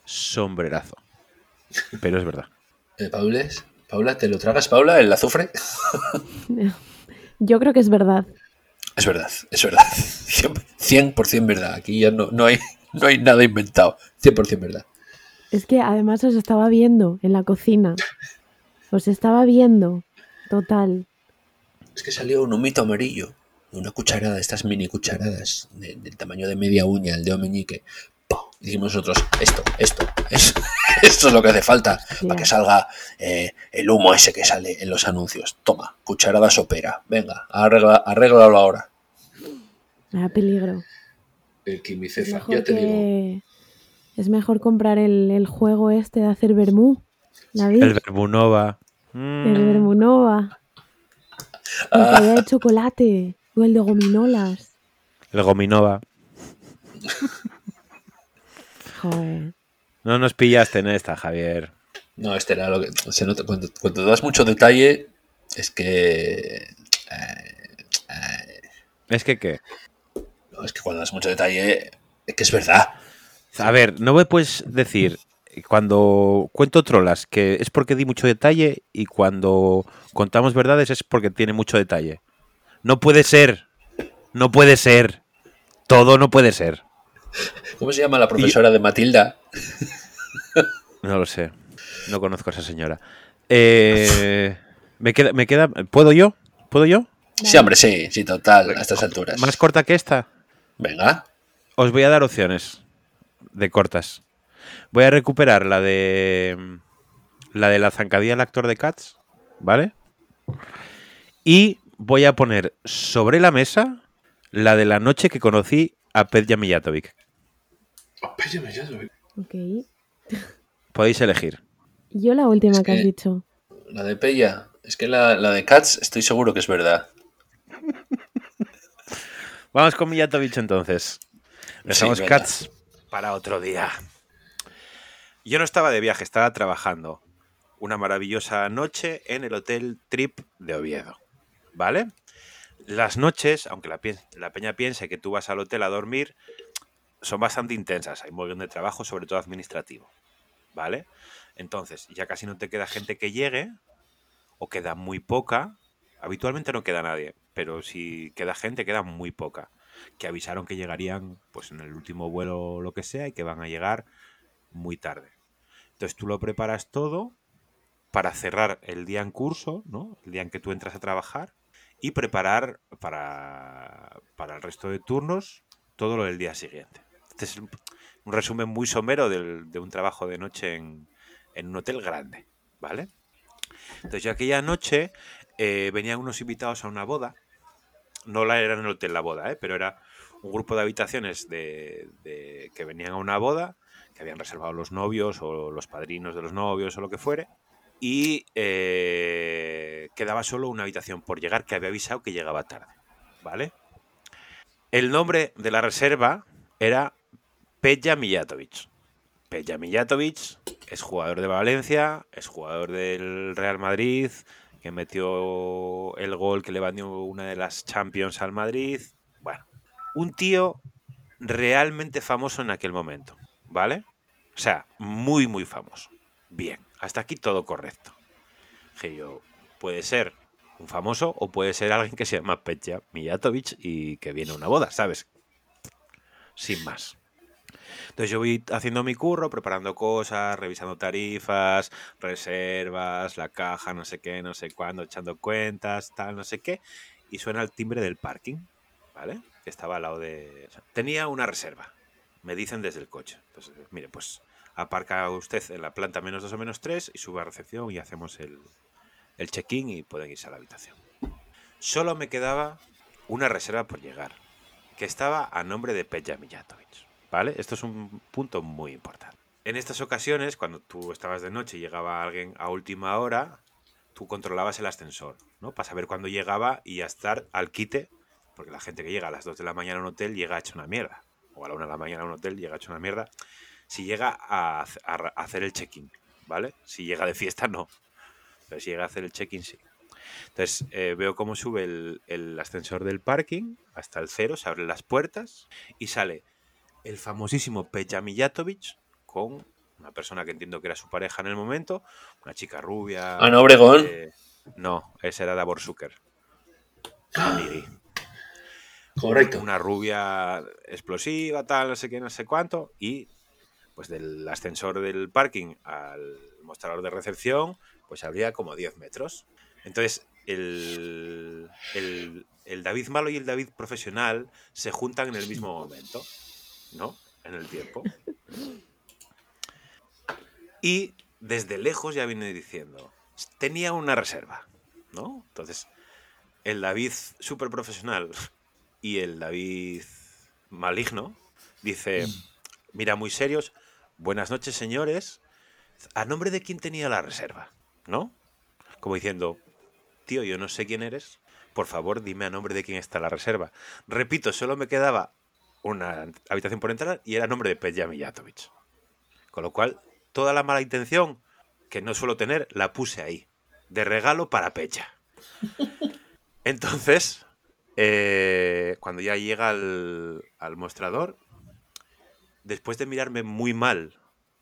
sombrerazo. Pero es verdad. Eh, Paules, Paula, ¿te lo tragas, Paula, el azufre? *laughs* Yo creo que es verdad. Es verdad, es verdad. *laughs* 100% verdad. Aquí ya no, no, hay, no hay nada inventado. 100% verdad. Es que además os estaba viendo en la cocina. Os estaba viendo. Total. Es que salió un humito amarillo. Una cucharada, estas mini cucharadas de- del tamaño de media uña, el dedo meñique. ¡Pum! Dijimos nosotros, esto, esto, esto, *laughs* esto es lo que hace falta Hostia. para que salga eh, el humo ese que sale en los anuncios. Toma, cucharada sopera. Venga, arregla, arréglalo ahora. Me da peligro. El Es quimicefa, mejor, ya te digo. es mejor comprar el, el juego este de hacer vermú. David, El el, Verbunova. Mm, vermunova. El de chocolate. O el de gominolas. el Gominova. Joder. No nos pillaste en esta, Javier. No, este era lo que se nota. Cuando, cuando das mucho detalle, es que. eh, Es que qué. no, es que cuando das mucho detalle, es que es verdad. A ver, no me puedes decir cuando cuento trolas que es porque di mucho detalle y cuando contamos verdades es porque tiene mucho detalle. No puede ser. No puede ser. Todo no puede ser. ¿Cómo se llama la profesora de Matilda? No lo sé. No conozco a esa señora. Eh, me queda, me queda. ¿Puedo yo? ¿Puedo yo? Sí, hombre, sí, sí, total, a estas alturas. Más corta que esta. Venga. Os voy a dar opciones de cortas. Voy a recuperar la de la de la zancadilla del actor de Cats, ¿vale? Y voy a poner sobre la mesa la de la noche que conocí a Pedja Mijatovic. Ok. Podéis elegir. Yo la última Es que has dicho. La de Pella. Es que la, la de Cats estoy seguro que es verdad. *laughs* Vamos con Mijatovic entonces. Dejamos venga. Cats para otro día. Yo no estaba de viaje, estaba trabajando. Una maravillosa noche en el Hotel Trip de Oviedo. ¿Vale? Las noches, aunque la, peña piense que tú vas al hotel a dormir, son bastante intensas. Hay un de trabajo, sobre todo administrativo. ¿Vale? Entonces, ya casi no te queda gente que llegue, o queda muy poca. Habitualmente no queda nadie, pero si queda gente, queda muy poca. Que avisaron que llegarían pues en el último vuelo o lo que sea y que van a llegar muy tarde. Entonces tú lo preparas todo para cerrar el día en curso, ¿no? El día en que tú entras a trabajar y preparar para, para el resto de turnos todo lo del día siguiente. Este es un, resumen muy somero del- de un trabajo de noche en, en un hotel grande, ¿vale? Entonces aquella noche eh, venían unos invitados a una boda. No la era en el hotel la boda, ¿eh? pero era un grupo de habitaciones de, de- que venían a una boda, que habían reservado los novios o los padrinos de los novios o lo que fuere. Y eh, quedaba solo una habitación por llegar que había avisado que llegaba tarde. ¿Vale? El nombre de la reserva era Peja Mijatovic. Peja Mijatovic es jugador de Valencia, es jugador del Real Madrid, que metió el gol que le valió una de las Champions al Madrid. Bueno, un tío realmente famoso en aquel momento, ¿vale? O sea, muy, muy famoso. Bien, hasta aquí todo correcto. Dije yo, puede ser un famoso o puede ser alguien que se llama Peja Mijatovic y que viene a una boda, ¿sabes? Sin más. Entonces yo voy haciendo mi curro, preparando cosas, revisando tarifas, reservas, la caja, no sé qué, no sé cuándo, echando cuentas, tal, no sé qué. Y suena el timbre del parking, ¿vale? Que estaba al lado de... tenía una reserva, me dicen desde el coche. Entonces, mire, pues aparca usted en la planta menos dos o menos tres y sube a recepción y hacemos el, el check-in y pueden irse a la habitación. Solo me quedaba una reserva por llegar, que estaba a nombre de Peja Mijatovic. ¿Vale? Esto es un punto muy importante. En estas ocasiones, cuando tú estabas de noche y llegaba alguien a última hora, tú controlabas el ascensor, ¿no? Para saber cuándo llegaba y ya estar al quite, porque la gente que llega a las 2 de la mañana a un hotel llega hecho una mierda. O a la 1 de la mañana a un hotel llega hecho una mierda. Si llega a, hacer el check-in, ¿vale? Si llega de fiesta, no. Pero si llega a hacer el check-in, sí. Entonces eh, veo cómo sube el, el ascensor del parking hasta el cero, se abren las puertas y sale el famosísimo Peja Mijatovic con una persona que entiendo que era su pareja en el momento, una chica rubia. Ana Obregón. eh, no, ese era Davor Zucker. Amiri. Correcto. Una rubia explosiva, tal, no sé qué, no sé cuánto. Y pues del ascensor del parking al mostrador de recepción, pues habría como 10 metros. Entonces, el, el, David malo y el David profesional se juntan en el mismo momento, ¿no? en el tiempo. Y desde lejos ya viene diciendo, tenía una reserva, ¿no? Entonces, el David súper profesional y el David maligno dice, mira, muy serios, buenas noches señores, ¿a nombre de quién tenía la reserva? ¿No? Como diciendo, tío, yo no sé quién eres, por favor dime a nombre de quién está la reserva. Repito, solo me quedaba una habitación por entrar y era a nombre de Peja Mijatovic. Con lo cual, toda la mala intención que no suelo tener, la puse ahí, de regalo para Pecha. *laughs* Entonces, eh, cuando ya llega al, al mostrador, después de mirarme muy mal,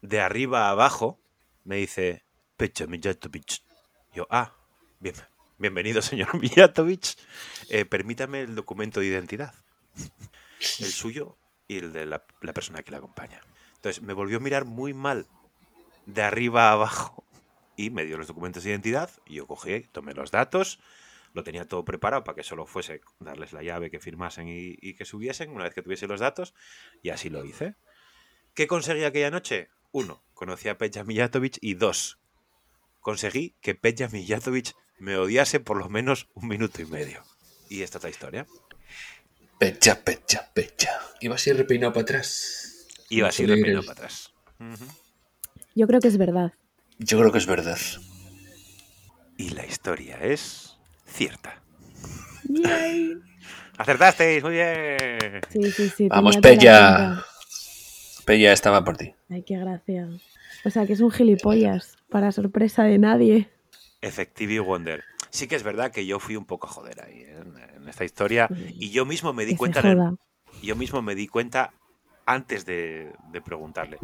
de arriba a abajo, me dice, Pecha Mijatovic. Yo, ah, bien, bienvenido señor *laughs* Mijatovic. Eh, permítame el documento de identidad. El suyo y el de la, persona que le acompaña. Entonces, me volvió a mirar muy mal de arriba a abajo y me dio los documentos de identidad y yo cogí, tomé los datos, lo tenía todo preparado para que solo fuese darles la llave, que firmasen y que subiesen una vez que tuviese los datos y así lo hice. ¿Qué conseguí aquella noche? Uno, conocí a Peja Mijatovic y dos, conseguí que Peja Mijatovic me odiase por lo menos un minuto y medio. Y esta es la historia. Pecha, pecha, pecha. Iba así repeinado para atrás. Iba así repetido para atrás. Yo creo que es verdad. Yo creo que es verdad. Y la historia es cierta. Yay. *laughs* ¡Acertasteis! ¡Muy bien! Sí, sí, sí. Vamos, tenía pinta. Pella estaba por ti. Ay, qué gracia. O sea, que es un gilipollas, para sorpresa de nadie. Effective Wonder. Sí que es verdad que yo fui un poco a joder ahí ¿eh? en, en esta historia y yo mismo me di Que cuenta el- yo mismo me di cuenta antes de, de preguntarle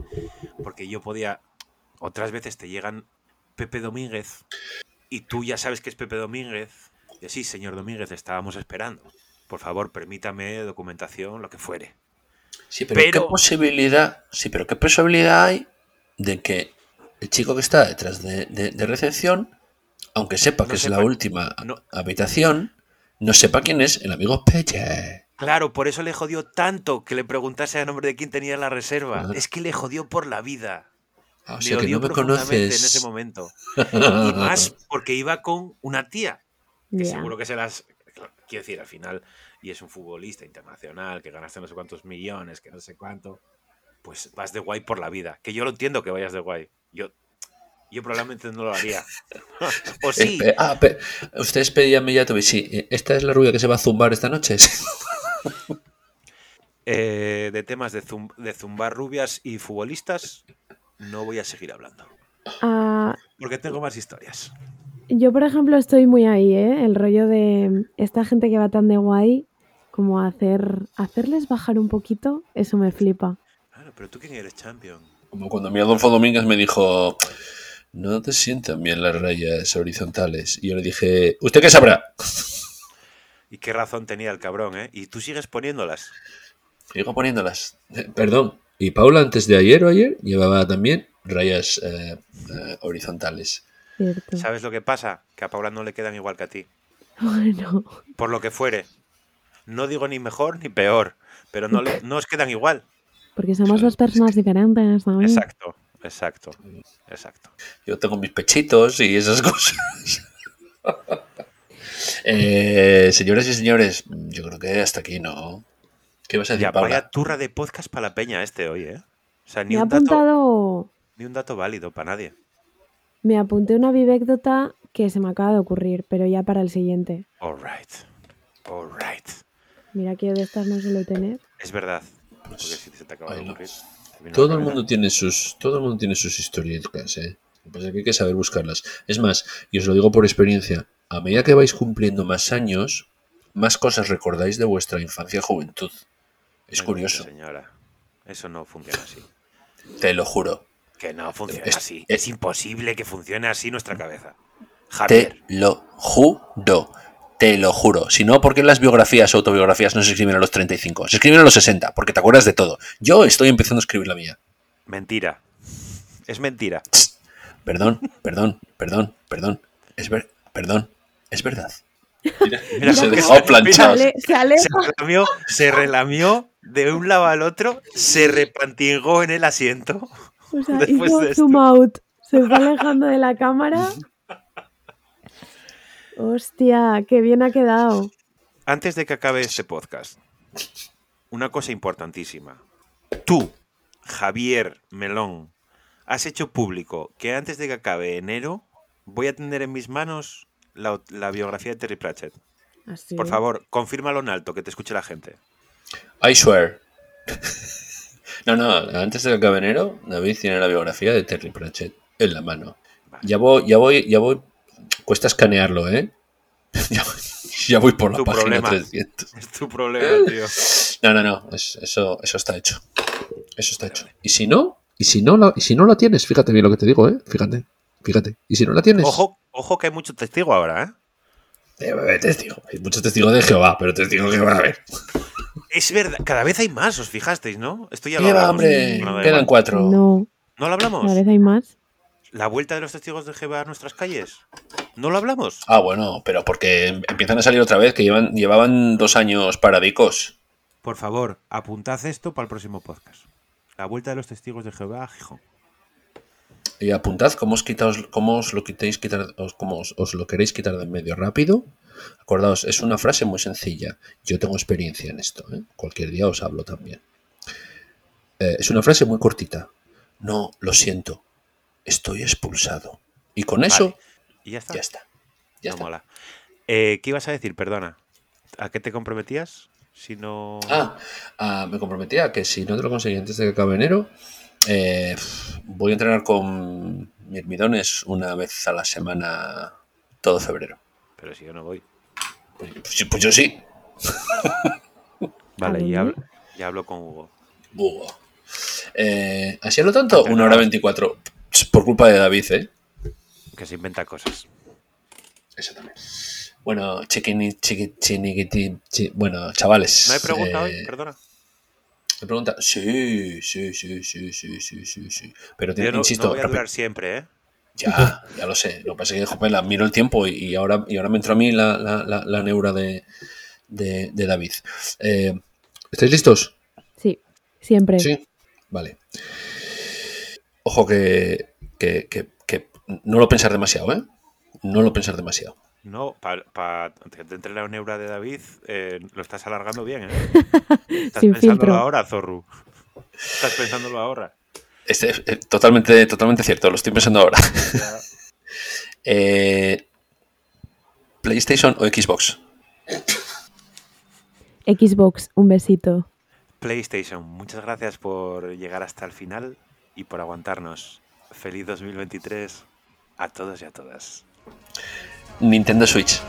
porque yo podía otras veces te llegan Pepe Domínguez y tú ya sabes que es Pepe Domínguez y sí señor Domínguez estábamos esperando por favor permítame documentación lo que fuere Sí, pero, Pero- ¿qué posibilidad? Sí, pero ¿qué posibilidad hay de que el chico que está detrás de, de- de recepción, aunque sepa No que es sepa- la última no. habitación, no sepa quién es el amigo Pella? Claro, por eso le jodió tanto que le preguntase a nombre de quién tenía la reserva. Es que le jodió por la vida. Ah, o sea que odió no me profundamente en conoces. ese momento. *laughs* Y más porque iba con una tía. Que seguro que se las. Quiero decir, al final, y es un futbolista internacional, que ganaste no sé cuántos millones, que no sé cuánto. Pues vas de guay por la vida. Que yo lo entiendo que vayas de guay. Yo, yo probablemente no lo haría. *laughs* o sí. Eh, ah, ustedes pedían Mijatovic, sí. eh, ¿Esta es la rubia que se va a zumbar esta noche? *laughs* Eh, de temas de, zum- de zumbar rubias y futbolistas, no voy a seguir hablando. Ah, Porque tengo más historias. yo, por ejemplo, estoy muy ahí, ¿eh? El rollo de esta gente que va tan de guay, como hacer, hacerles bajar un poquito, eso me flipa. Claro, pero tú quién eres champion. Como cuando mi Adolfo Domínguez me dijo, no te sientan bien las rayas horizontales. Y yo le dije, ¿usted qué sabrá? Y qué razón tenía el cabrón, ¿eh? Y tú sigues poniéndolas. Sigo poniéndolas. Eh, Perdón. Y Paula antes de ayer o ayer llevaba también rayas eh, eh, horizontales. Cierto. ¿Sabes lo que pasa? Que a Paula no le quedan igual que a ti. *laughs* Bueno, Por lo que fuere. No digo ni mejor ni peor, pero no, le- no os quedan igual. porque somos dos personas diferentes, ¿sabes? Exacto, exacto, exacto. Yo tengo mis pechitos y esas *laughs* cosas. Eh, señoras y señores, yo creo que hasta aquí no. ¿Qué vas a decir, Ya, Paula? vaya turra de podcast para la peña este hoy, ¿eh? O sea, ni Me un, dato, apuntado, ni un dato válido para nadie. me apunté una vivécdota que se me acaba de ocurrir, pero ya para el siguiente. All right, all right. Mira que de estas no suelo tener. Es verdad. Porque si se te acaba de no. Todo el mundo tiene sus, todo el mundo tiene sus historietas, ¿eh? Lo que pasa es que hay que saber buscarlas. Es más, y os lo digo por experiencia, a medida que vais cumpliendo más años, más cosas recordáis de vuestra infancia y juventud. Es curioso, Señora, eso no funciona así. te lo juro. Que no funciona Es- así. es- Es imposible que funcione así nuestra cabeza. Te lo juro. Te lo juro. Si no, ¿por qué las biografías o autobiografías no se escriben a los 35? Se escriben a los 60, porque te acuerdas de todo. Yo estoy empezando a escribir la mía. mentira. Es mentira. Perdón, perdón, perdón, perdón. Es ver, perdón, es verdad. Mira se cómo dejó se- planchado. Se. Se relamió, se relamió de un lado al otro, se repantingó en el asiento. O sea, *laughs* Después hizo de zoom out. Se fue alejando de la cámara. *laughs* Hostia, qué bien ha quedado. Antes de que acabe este podcast, una cosa importantísima. Tú, Javier Melón, has hecho público que antes de que acabe enero voy a tener en mis manos la, la biografía de Terry Pratchett. Así. Por favor, confírmalo en alto, que te escuche la gente. I swear. *laughs* No, no, antes de que acabe enero, David tiene la biografía de Terry Pratchett en la mano. Ya voy, ya voy, ya voy. Cuesta escanearlo, ¿eh? *laughs* Ya voy, ya voy por la Tu página problema. 300. Es tu problema, tío. No, no, no, es- eso, eso está hecho. Eso está hecho. Y si no, y si no, la, y si no la tienes, fíjate bien lo que te digo, ¿eh? Fíjate, fíjate. Y si no la tienes, Ojo, ojo que hay mucho testigo ahora, ¿eh? Eh, testigo. Hay muchos testigos de Jehová, pero testigos de Jehová, a ver. Es verdad, cada vez hay más, os fijasteis, ¿no? Esto ya lo Lleva, hablamos. hombre, quedan igual. cuatro. No, ¿No lo hablamos? cada vez hay más. ¿La vuelta de los testigos de Jehová a nuestras calles? ¿No lo hablamos? Ah, bueno, pero porque em- empiezan a salir otra vez, que llevan, llevaban dos años paradicos. Por favor, apuntad esto para el próximo podcast. La vuelta de los testigos de Jehová a Gijón. Y apuntad cómo os, quitaos, cómo os lo quitéis quitar, os- cómo os, os lo queréis quitar de en medio rápido. Acordaos, es una frase muy sencilla. Yo tengo experiencia en esto, ¿eh? Cualquier día os hablo también. Eh, es una frase muy cortita. No, lo siento. Estoy expulsado. Y con eso, Y ya está. ya está. Ya No está. mola. Eh, ¿Qué ibas a decir? Perdona. ¿A qué te comprometías? Si no. Ah, ah, me comprometía que si no te lo conseguí antes de que acabe enero, eh, voy a entrenar con mirmidones una vez a la semana todo febrero. Pero si yo no voy. Pues, pues pues yo sí. Vale, ya hablo, ya hablo con Hugo. Buah. Eh, ¿Así a lo tanto? Una hora veinticuatro. Por culpa de David, ¿eh? Que se inventa cosas. Eso también. Bueno, chiquini, chiqui, chiniquiti, chi- bueno, chavales. ¿No hay pregunta eh, hoy? Perdona. ¿Me pregunta? Sí, sí, sí, sí, sí, sí, sí, sí. Pero te, Yo no, insisto, no voy a durar siempre, ¿eh? Ya, ya lo sé. Lo que pasa es que joder, la miro el tiempo y, y ahora, y ahora me entró a mí la, la, la- la neura de, de, de David. Eh, ¿Estáis listos? Sí, siempre. Sí. Vale. Ojo que- que no lo pensar demasiado, ¿eh? No lo pensar demasiado. No, para que te entre la neura de David, eh, lo estás alargando bien, ¿eh? *laughs* Estás Sin pensándolo filtro. ahora, Zorru. Estás pensándolo ahora. Este, eh, totalmente, totalmente cierto, lo estoy pensando ahora. *laughs* Eh, ¿PlayStation o Xbox? Xbox, un besito. PlayStation, muchas gracias por llegar hasta el final y por aguantarnos. Feliz 2023 a todos y a todas. Nintendo Switch.